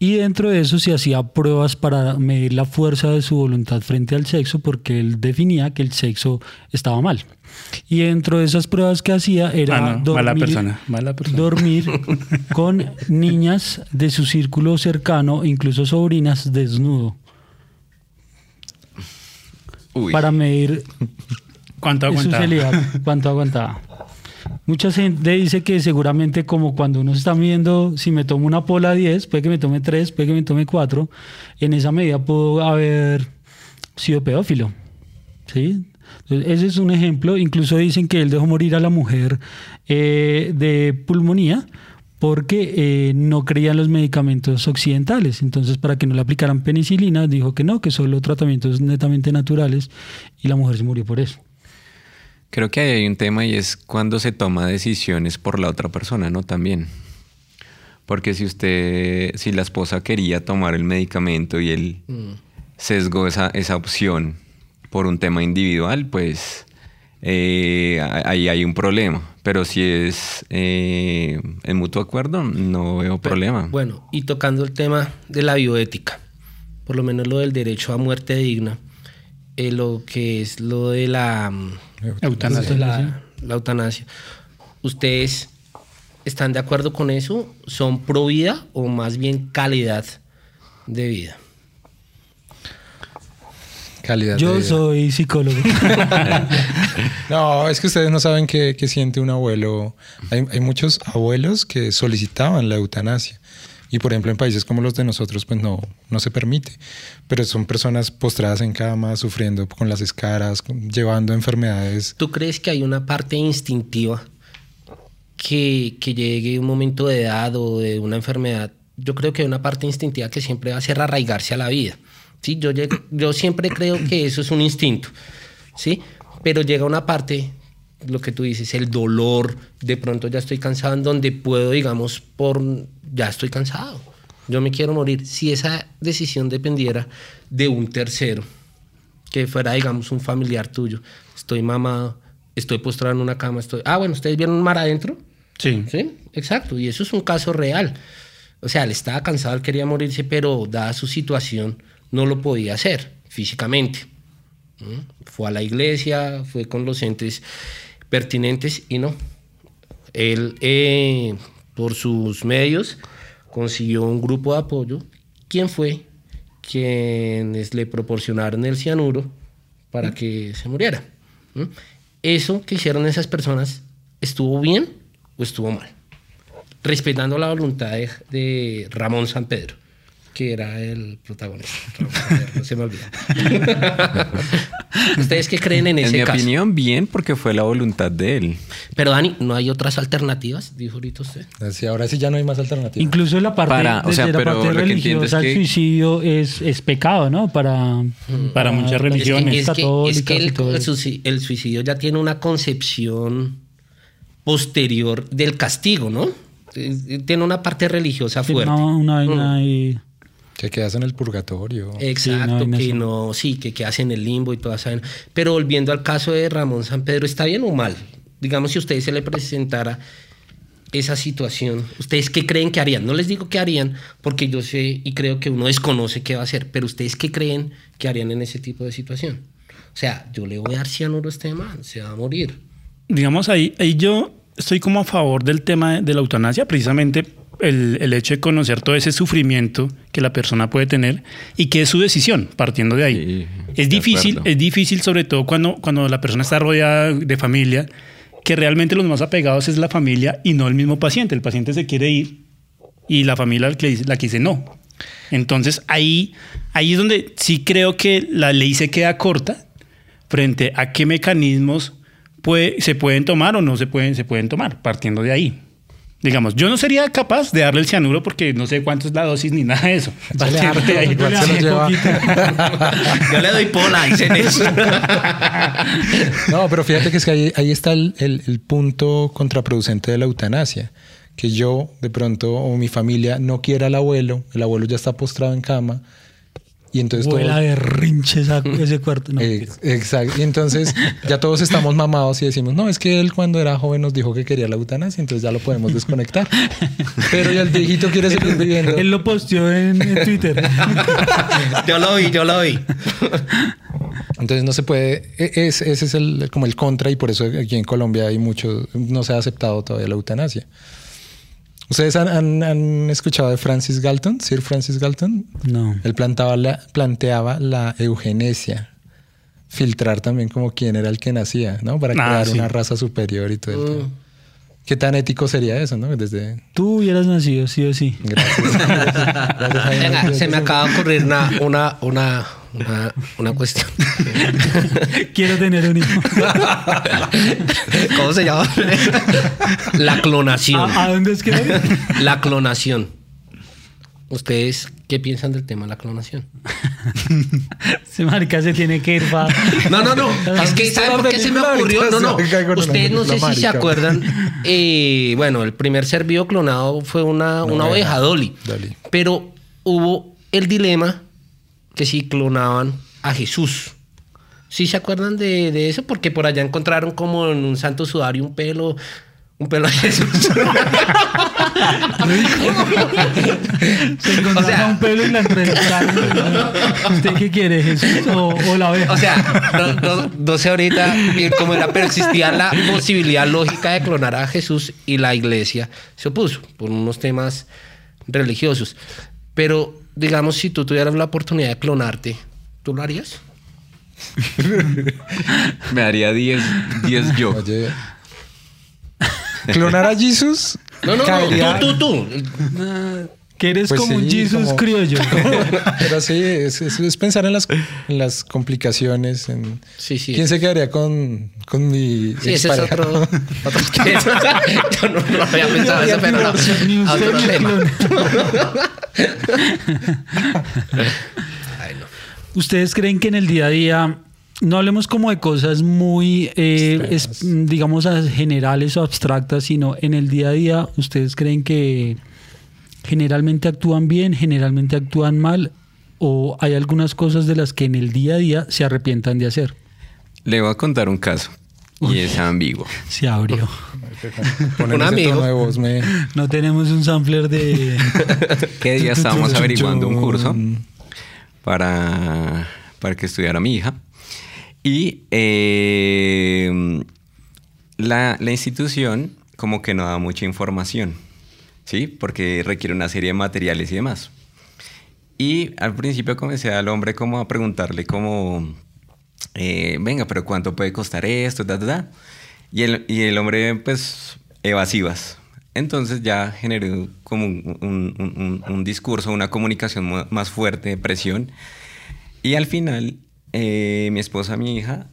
Y dentro de eso se hacía pruebas para medir la fuerza de su voluntad frente al sexo, porque él definía que el sexo estaba mal. Y dentro de esas pruebas que hacía era dormir, mala persona, mala persona. dormir con niñas de su círculo cercano, incluso sobrinas, desnudo para medir cuánto aguantaba. cuánto aguantaba. Mucha gente dice que seguramente como cuando uno se está midiendo, si me tomo una pola 10, puede que me tome 3, puede que me tome 4, en esa medida puedo haber sido pedófilo. ¿Sí? ese es un ejemplo. Incluso dicen que él dejó morir a la mujer eh, de pulmonía porque eh, no creían los medicamentos occidentales. Entonces, para que no le aplicaran penicilina, dijo que no, que solo tratamientos netamente naturales y la mujer se murió por eso. Creo que hay un tema y es cuando se toma decisiones por la otra persona, ¿no? También. Porque si usted, si la esposa quería tomar el medicamento y él mm. sesgó esa, esa opción por un tema individual, pues eh, ahí hay un problema. Pero si es eh, en mutuo acuerdo, no veo problema. Bueno, y tocando el tema de la bioética, por lo menos lo del derecho a muerte digna, eh, lo que es lo de la mm, eutanasia. La, la, eutanasia. ¿Ustedes están de acuerdo con eso? ¿Son pro vida o más bien calidad de vida? Yo soy psicólogo. [laughs] no, es que ustedes no saben qué, siente un abuelo. Hay, muchos abuelos que solicitaban la eutanasia. Y por ejemplo, en países como los de nosotros, pues no, no se permite. Pero son personas postradas en cama, sufriendo con las escaras, llevando enfermedades. ¿Tú crees que hay una parte instintiva que, que llegue un momento de edad o de una enfermedad? Yo creo que hay una parte instintiva que siempre va a ser arraigarse a la vida. ¿Sí? Yo, yo siempre creo que eso es un instinto, ¿sí? Pero llega una parte, lo que tú dices, el dolor, de pronto ya estoy cansado, en donde puedo, digamos, por, ya estoy cansado, yo me quiero morir. Si esa decisión dependiera de un tercero, que fuera, digamos, un familiar tuyo, estoy mamado, estoy postrado en una cama, estoy... Ah, bueno, ¿ustedes vieron un mar adentro? Sí. Sí, exacto, y eso es un caso real. O sea, él estaba cansado, él quería morirse, pero dada su situación, no lo podía hacer físicamente. Fue a la iglesia, fue con los entes pertinentes y no. Él, eh, por sus medios, consiguió un grupo de apoyo. ¿Quién fue? Quienes le proporcionaron el cianuro para que se muriera. Eso que hicieron esas personas, ¿estuvo bien o estuvo mal? Respetando la voluntad de Ramón San Pedro que era el protagonista. No se me olvida. [laughs] ¿Ustedes qué creen en ese caso? En mi opinión, bien, porque fue la voluntad de él. Pero Dani, ¿no hay otras alternativas? Dijo ahorita usted. Sí, ahora sí ya no hay más alternativas. Incluso la parte, Para, o sea, la parte religiosa, el suicidio es, es, pecado, ¿no? Para, para, muchas religiones es que, es que el, el suicidio ya tiene una concepción posterior del castigo, ¿no? Tiene una parte religiosa fuerte. una, una, mm. Que quedas en el purgatorio. Exacto, que no, sí, que quedas en el limbo y todas saben. Pero volviendo al caso de Ramón San Pedro, ¿está bien o mal? Digamos, si a ustedes se le presentara esa situación, ¿ustedes qué creen que harían? No les digo qué harían, porque yo sé y creo que uno desconoce qué va a hacer, pero ¿ustedes qué creen que harían en ese tipo de situación? O sea, yo le voy a dar cianuro a este man, se va a morir. Digamos, ahí, ahí yo estoy como a favor del tema de la eutanasia, precisamente el, hecho de conocer todo ese sufrimiento que la persona puede tener y que es su decisión, partiendo de ahí. es difícil, es difícil sobre todo cuando, cuando la persona está rodeada de familia, que realmente los más apegados es la familia y no el mismo paciente. El paciente se quiere ir y la familia la que dice no. Entonces ahí, ahí es donde sí creo que la ley se queda corta frente a qué mecanismos puede, se pueden tomar o no se pueden, se pueden tomar, partiendo de ahí. Digamos, yo no sería capaz de darle el cianuro porque no sé cuánto es la dosis ni nada de eso. [laughs] [laughs] yo le doy pola, dicen eso. [laughs] no, pero fíjate que es que ahí, está el, el, punto contraproducente de la eutanasia. Que yo, de pronto, o mi familia no quiera al abuelo, el abuelo ya está postrado en cama, Y entonces Vuela todo- de rinche esa- [laughs] ese cuarto. No, Eh, exacto. Y entonces ya todos estamos mamados y decimos, no, es que él cuando era joven nos dijo que quería la eutanasia, entonces ya lo podemos desconectar. [laughs] Pero ya el viejito quiere seguir viviendo. Él lo posteó en, en Twitter. [laughs] Yo lo vi, yo lo vi. Entonces no se puede, e- es- ese es el, como el contra y por eso aquí en Colombia hay mucho, no se ha aceptado todavía la eutanasia. ¿Ustedes han, han- han escuchado de Francis Galton, Sir Francis Galton? No. Él planteaba la, planteaba la eugenesia, filtrar también como quién era el que nacía, ¿no? Para Ah, crear sí. una raza superior y todo el Mm. tema. ¿Qué tan ético sería eso, no? Desde... Tú hubieras nacido, sí o sí. Gracias. [laughs] Gracias. Venga, se me acaba de ocurrir una, una, una, una, una cuestión. [laughs] Quiero tener un hijo. [laughs] ¿Cómo se llama? La clonación. ¿A, a dónde es que? La clonación. ¿Ustedes qué piensan del tema de la clonación? [laughs] Ese marica se tiene que ir para... No, no, no. Es que, ¿saben por qué se me ocurrió? No, no. se Ustedes no sé si se acuerdan. eh, bueno, el primer ser vivo clonado fue una, una oveja. Dolly. Pero hubo el dilema que si clonaban a Jesús. ¿Sí se acuerdan de, de eso? Porque por allá encontraron como en un santo sudario un pelo. Un pelo de Jesús. [laughs] Se encontraba O sea- un pelo y la entrevistaron. ¿Usted qué quiere, Jesús o, o la oveja? O sea, no, no- no sé ahorita cómo era, pero existía la posibilidad lógica de clonar a Jesús y la iglesia se opuso por unos temas religiosos. Pero, digamos, si tú tuvieras la oportunidad de clonarte, ¿tú lo harías? [laughs] Me daría 10 10 yo. Oye, [laughs] clonar a Jesus No, no, no, tú, tú, tú. Que eres pues como un Jesus como- criollo. [laughs] Pero sí, es, es- es pensar en las, en las complicaciones. En, Sí, sí. ¿Quién se quedaría con, con mi Sí, ese es otro, otro. [laughs] Yo no, no había pensado eso, pero no. Ni usted ni el tema. clon. [laughs] Ay, no. ¿Ustedes creen que en el día a día, no hablemos como de cosas muy, eh, es- digamos, generales o abstractas, sino en el día a día, ¿ustedes creen que generalmente actúan bien, generalmente actúan mal? ¿O hay algunas cosas de las que en el día a día se arrepientan de hacer? Le voy a contar un caso. Y es ambiguo. Se abrió. [laughs] Poner Un amigo. tono de voz me- No tenemos un sampler de... [laughs] ¿Qué día estábamos averiguando un curso Mm. para, para que estudiara mi hija? Y eh, la, la institución como que no da mucha información, ¿sí? Porque requiere una serie de materiales y demás. Y al principio comencé al hombre como a preguntarle como, eh, venga, pero ¿cuánto puede costar esto? Ta, ta, ta. Y, el, y el hombre, pues, evasivas. Entonces ya generé como un, un- un- un discurso, una comunicación mu- más fuerte, de presión. Y al final, eh, mi esposa, mi hija,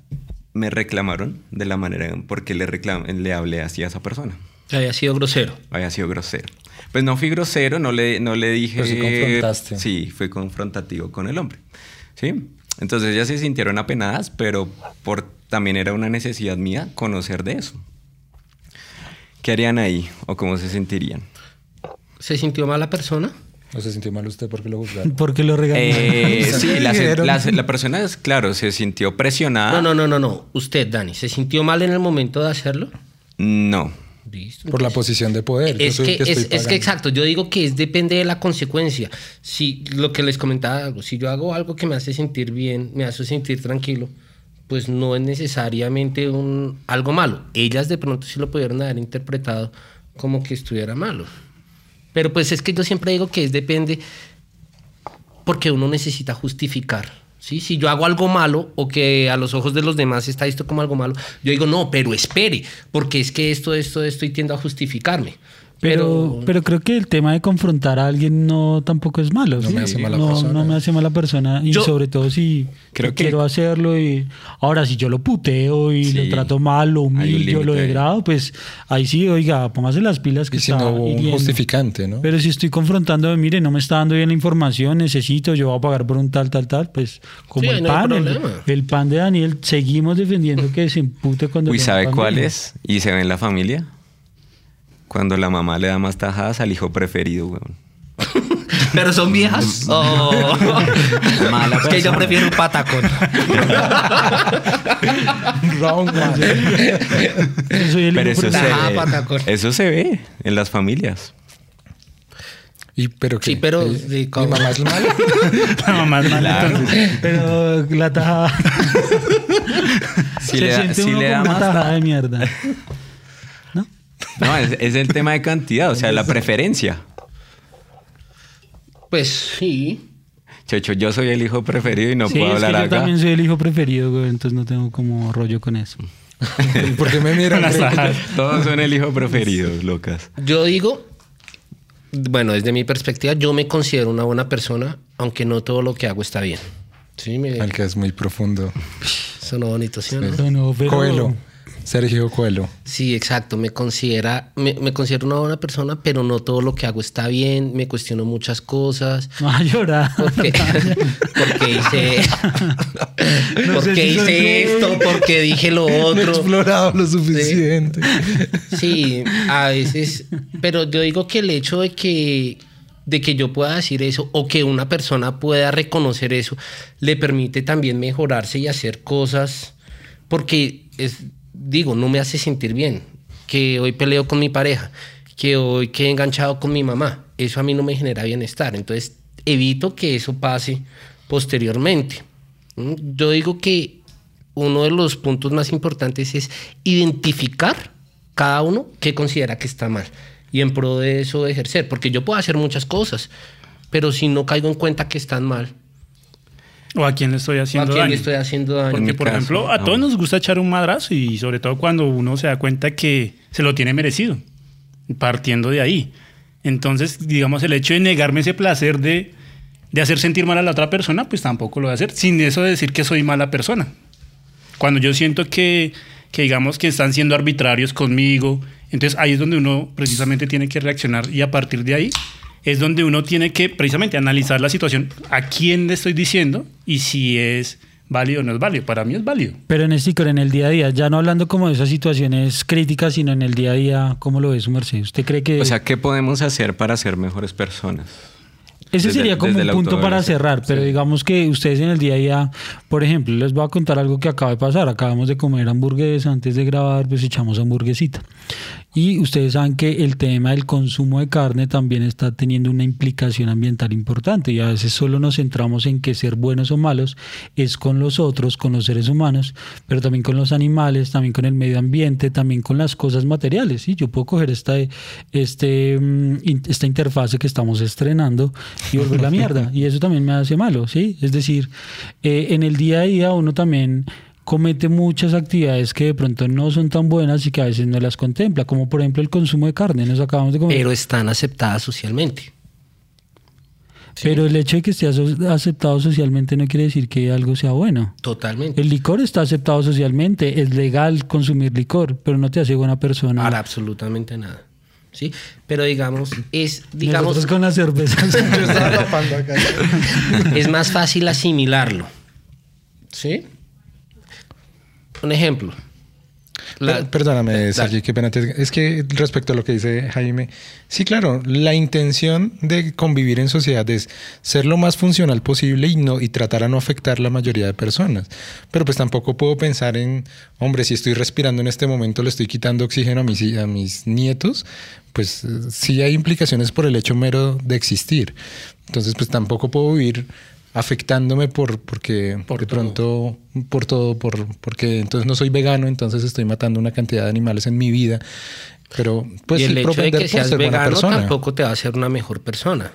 me reclamaron de la manera en porque le, reclam- le hablé así a esa persona. Había sido grosero. Había sido grosero. Pues no fui grosero, no le, no le dije... Pero sí confrontaste. Sí, fui confrontativo con el hombre. ¿Sí? Entonces ellas se sintieron apenadas, pero por, también era una necesidad mía conocer de eso. ¿Qué harían ahí o cómo se sentirían? ¿Se sintió mal la persona? ¿No se sintió mal usted porque lo juzgaron? [laughs] Porque lo. Eh, sí, la, Dijeron. la- la persona, es, claro, se sintió presionada. No, no, no, no, no. Usted, Dani, ¿se sintió mal en el momento de hacerlo? No. Listo. Por la posición de poder. Es que, es, que exacto, yo digo que es depende de la consecuencia. Si lo que les comentaba algo, si yo hago algo que me hace sentir bien, me hace sentir tranquilo, pues no es necesariamente un algo malo. Ellas de pronto sí lo pudieron haber interpretado como que estuviera malo. Pero pues es que yo siempre digo que es depende porque uno necesita justificar. ¿Sí? Si yo hago algo malo o que a los ojos de los demás está esto como algo malo, yo digo, no, pero espere, porque es que esto, esto, esto y tiendo a justificarme. Pero, pero creo que el tema de confrontar a alguien no tampoco es malo. No ¿sí? me hace mala no, persona. no me hace mala persona. Y Yo- sobre todo si Creo que- quiero hacerlo. y Ahora, si yo lo puteo y Sí. lo trato mal, lo humillo, lo degrado, pues ahí sí, oiga, póngase las pilas que Y si está no hubo un justificante, ¿no? Pero si estoy confrontando, mire, no me está dando bien la información, necesito, yo voy a pagar por un tal, tal, tal, pues como Sí, el no pan, el, el pan de Daniel, seguimos defendiendo que se impute cuando... Le ¿sabe cuál es? Y se ve en la familia. Cuando la mamá le da más tajadas al hijo preferido, weón. [laughs] Pero son viejas. [laughs] Oh. [laughs] Mala Es que yo persona. prefiero un patacón. Wrong one. Yo soy el Pero hijo eso se, ve, patacón. eso se ve en las familias. Y, pero qué? Sí, pero, Eh, sí, ¿Mi ¿cómo? mamá es mala? La mamá es mala, entonces. Pero la tajada. Si se le da- siente si uno le da como una más, tajada de mierda. ¿No? No, es, es el tema de cantidad, o sea, la preferencia. Pues sí. Checho, yo soy el hijo preferido y no sí, puedo es que hablar yo acá. también soy el hijo preferido, güey, entonces no tengo como rollo con eso. [laughs] ¿Por qué me miran? Las ¿Creen que-. Todos son el hijo preferido, locas. Yo digo, bueno, desde mi perspectiva, yo me considero una buena persona, aunque no todo lo que hago está bien. Sí, me Al que es muy profundo. sonó bonito, ¿sí no? No, no, pero- Coelho. Sergio Coelho. Sí, exacto. Me considera, me, me considero una buena persona, pero no todo lo que hago está bien. Me cuestiono muchas cosas. [laughs] No va a llorar. Porque, porque hice, [laughs] No porque si hice esto, porque dije lo [laughs] No he otro. explorado lo suficiente. Sí, a veces, pero yo digo que el hecho de que de que yo pueda decir eso o que una persona pueda reconocer eso le permite también mejorarse y hacer cosas porque es digo, no me hace sentir bien que hoy peleo con mi pareja, que hoy quedé enganchado con mi mamá, eso a mí no me genera bienestar, entonces evito que eso pase posteriormente. ¿Mm? Yo digo que uno de los puntos más importantes es identificar cada uno qué considera que está mal y en pro de eso ejercer, porque yo puedo hacer muchas cosas, pero si no caigo en cuenta que están mal, O a quién le estoy ¿a haciendo quién daño. le estoy haciendo daño? Porque, por caso, ejemplo, a no. todos nos gusta echar un madrazo y sobre todo cuando uno se da cuenta que se lo tiene merecido, partiendo de ahí. Entonces, digamos, el hecho de negarme ese placer de, de hacer sentir mal a la otra persona, pues tampoco lo voy a hacer, sin eso decir que soy mala persona. Cuando yo siento que, que digamos, que están siendo arbitrarios conmigo, entonces ahí es donde uno precisamente tiene que reaccionar y a partir de ahí es donde uno tiene que precisamente analizar la situación, a quién le estoy diciendo y si es válido o no es válido. Para mí es válido. Pero en este Icor, en el día a día, ya no hablando como de esas situaciones críticas, sino en el día a día, ¿cómo lo ve su merced? ¿Usted cree que O sea, ¿qué podemos hacer para ser mejores personas? ese desde- sería como un punto para cerrar? Pero Sí. digamos que ustedes en el día a día, por ejemplo, les voy a contar algo que acaba de pasar. Acabamos de comer hamburguesa antes de grabar, pues echamos hamburguesita. Y ustedes saben que el tema del consumo de carne también está teniendo una implicación ambiental importante y a veces solo nos centramos en que ser buenos o malos es con los otros, con los seres humanos, pero también con los animales, también con el medio ambiente, también con las cosas materiales. ¿sí? Yo puedo coger esta, este, mm, esta interfase que estamos estrenando y volver la mierda [laughs] y eso también me hace malo. ¿sí? Es decir, eh, en el día a día uno también comete muchas actividades que de pronto no son tan buenas y que a veces no las contempla, como por ejemplo el consumo de carne, nos acabamos de comer. Pero están aceptadas socialmente. Pero el hecho de que esté aceptado socialmente no quiere decir que algo sea bueno. Totalmente. El licor está aceptado socialmente, es legal consumir licor, pero no te hace buena persona. Para absolutamente nada. ¿Sí? Pero digamos, es, digamos, Nosotros con [laughs] tapando acá. [laughs] es más fácil asimilarlo. ¿Sí? Un ejemplo. La- Perdóname, Dale. Sergio, qué pena. te- Es que respecto a lo que dice Jaime, sí, claro, la intención de convivir en sociedad es ser lo más funcional posible y no y tratar a no afectar la mayoría de personas. Pero pues tampoco puedo pensar en, hombre, si estoy respirando en este momento, le estoy quitando oxígeno a mis, a mis nietos, pues sí hay implicaciones por el hecho mero de existir. Entonces, pues tampoco puedo vivir afectándome por porque Por de todo. pronto por todo por porque entonces no soy vegano entonces estoy matando una cantidad de animales en mi vida pero pues y el sí, hecho de que seas vegano tampoco te va a hacer una mejor persona.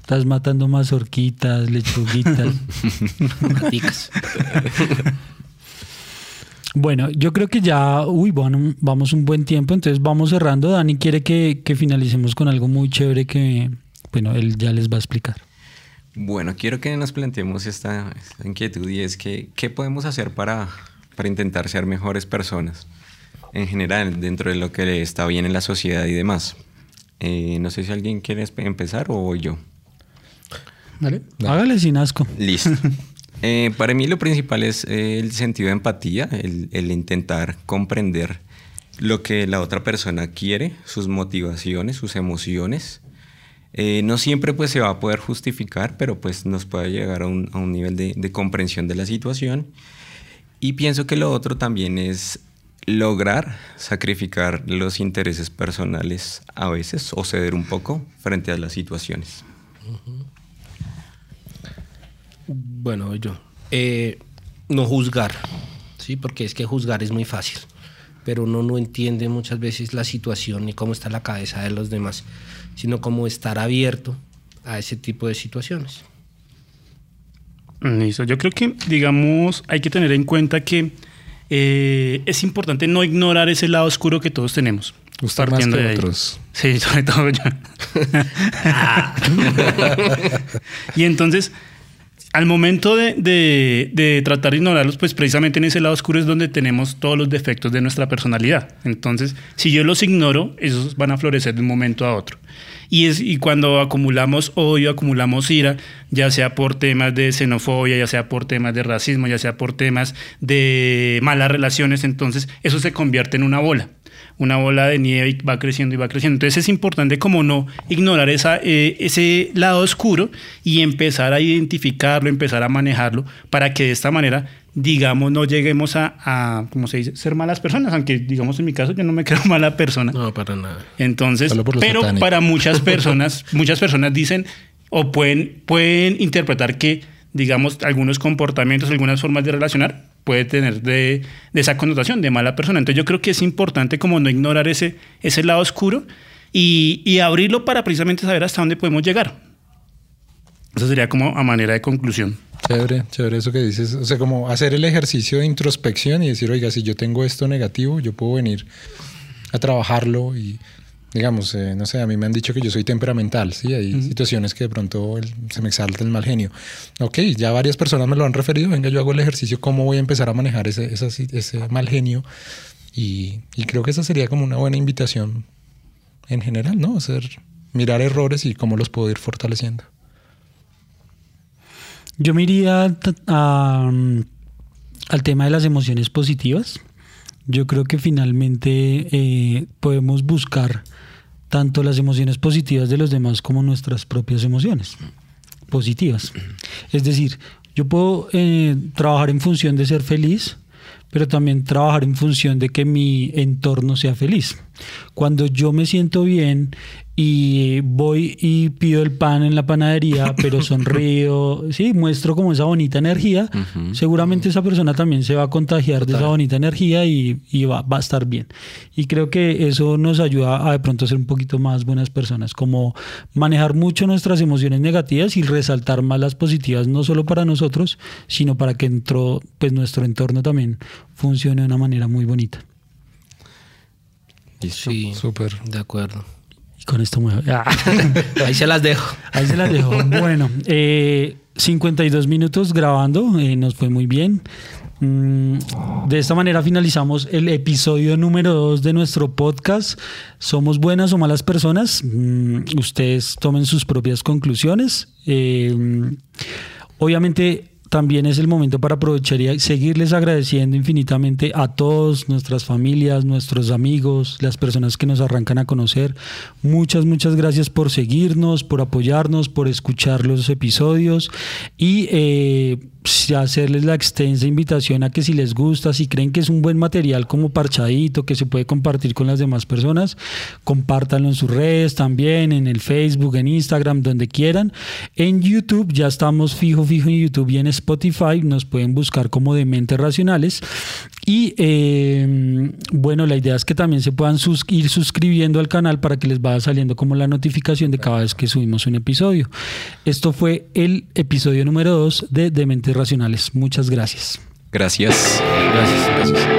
Estás matando mazorquitas, lechuguitas. Maticas. [laughs] bueno, yo creo que ya, uy, bueno, vamos un buen tiempo, entonces vamos cerrando. Dani quiere que, que finalicemos con algo muy chévere que, bueno, él ya les va a explicar. Bueno, quiero que nos planteemos esta, esta inquietud y es que, ¿qué podemos hacer para, para intentar ser mejores personas en general dentro de lo que está bien en la sociedad y demás? Eh, no sé si alguien quiere empezar o yo. ¿Vale? Hágale sin asco. Listo. [laughs] Eh, para mí lo principal es eh, el sentido de empatía, el, el intentar comprender lo que la otra persona quiere, sus motivaciones, sus emociones, Eh, no siempre pues se va a poder justificar, pero pues nos puede llegar a un, nivel de, comprensión de la situación. Y pienso que lo otro también es lograr sacrificar los intereses personales a veces o ceder un poco frente a las situaciones. Bueno, yo. Eh, no juzgar, ¿sí? Porque es que juzgar es muy fácil, pero uno no entiende muchas veces la situación ni cómo está la cabeza de los demás sino como estar abierto a ese tipo de situaciones. Listo. Yo creo que, digamos, hay que tener en cuenta que eh, es importante no ignorar ese lado oscuro que todos tenemos. Gustar más que otros. Sí, sobre todo yo. [laughs] [laughs] y entonces, al momento de, de, tratar de ignorarlos, pues precisamente en ese lado oscuro es donde tenemos todos los defectos de nuestra personalidad. Entonces, si yo los ignoro, esos van a florecer de un momento a otro. Y, es, y cuando acumulamos odio, acumulamos ira, ya sea por temas de xenofobia, ya sea por temas de racismo, ya sea por temas de malas relaciones, entonces eso se convierte en una bola una bola de nieve y va creciendo y va creciendo. Entonces es importante como no ignorar esa, eh, ese lado oscuro y empezar a identificarlo, empezar a manejarlo para que de esta manera digamos, no lleguemos a, a, como se dice, ser malas personas, aunque digamos en mi caso yo no me [laughs] creo mala persona. No, para nada. Entonces, pero para muchas [laughs] personas, muchas personas dicen o pueden, pueden interpretar que, digamos, algunos comportamientos, algunas formas de relacionar puede tener de, de, esa connotación de mala persona. Entonces yo creo que es importante como no ignorar ese, ese lado oscuro y, y abrirlo para precisamente saber hasta dónde podemos llegar. Eso sería como a manera de conclusión. Chévere, chévere eso que dices. O sea, como hacer el ejercicio de introspección y decir, oiga, si yo tengo esto negativo, yo puedo venir a trabajarlo y, digamos, eh, no sé, a mí me han dicho que yo soy temperamental, ¿sí? Hay situaciones que de pronto se me exalta el mal genio. Ok, ya varias personas me lo han referido, venga, yo hago el ejercicio, ¿cómo voy a empezar a manejar ese, ese, mal genio? Y, y, creo que esa sería como una buena invitación en general, ¿no? Hacer, mirar errores y cómo los puedo ir fortaleciendo. Yo me iría mm, al tema de las emociones positivas. Yo creo que finalmente eh, podemos buscar tanto las emociones positivas de los demás como nuestras propias emociones positivas. Es decir, yo puedo eh, trabajar en función de ser feliz, pero también trabajar en función de que mi entorno sea feliz. Cuando yo me siento bien y voy y pido el pan en la panadería, [laughs] pero sonrío, sí, muestro como esa bonita energía, seguramente esa persona también se va a contagiar de esa bonita energía y, va, va, a estar bien. Y creo que eso nos ayuda a de pronto ser un poquito más buenas personas, como manejar mucho nuestras emociones negativas y resaltar más las positivas, no solo para nosotros, sino para que entró, pues nuestro entorno también funcione de una manera muy bonita. Sí, súper. De acuerdo. Y con esto me... Ah. [laughs] Ahí se las dejo. Ahí se las dejo. [laughs] Bueno, 52 eh, minutos grabando, eh, nos fue muy bien. Mm, de esta manera finalizamos el episodio número 2 de nuestro podcast. ¿Somos buenas o malas personas? Mm, ustedes tomen sus propias conclusiones. Eh, obviamente también es el momento para aprovechar y seguirles agradeciendo infinitamente a todos, nuestras familias, nuestros amigos, las personas que nos arrancan a conocer. Muchas, muchas gracias por seguirnos, por apoyarnos, por escuchar los episodios y eh, hacerles la extensa invitación a que si les gusta, si creen que es un buen material como parchadito, que se puede compartir con las demás personas, compártanlo en sus redes también, en el Facebook, en Instagram, donde quieran. En YouTube ya estamos fijo, fijo en YouTube y en Spotify, nos pueden buscar como Dementes Racionales. Y eh, bueno, la idea es que también se puedan ir suscribiendo al canal para que les vaya saliendo como la notificación de cada vez que subimos un episodio. Esto fue el episodio número 2 de Dementes Racionales. Muchas gracias. Gracias. Gracias. Gracias.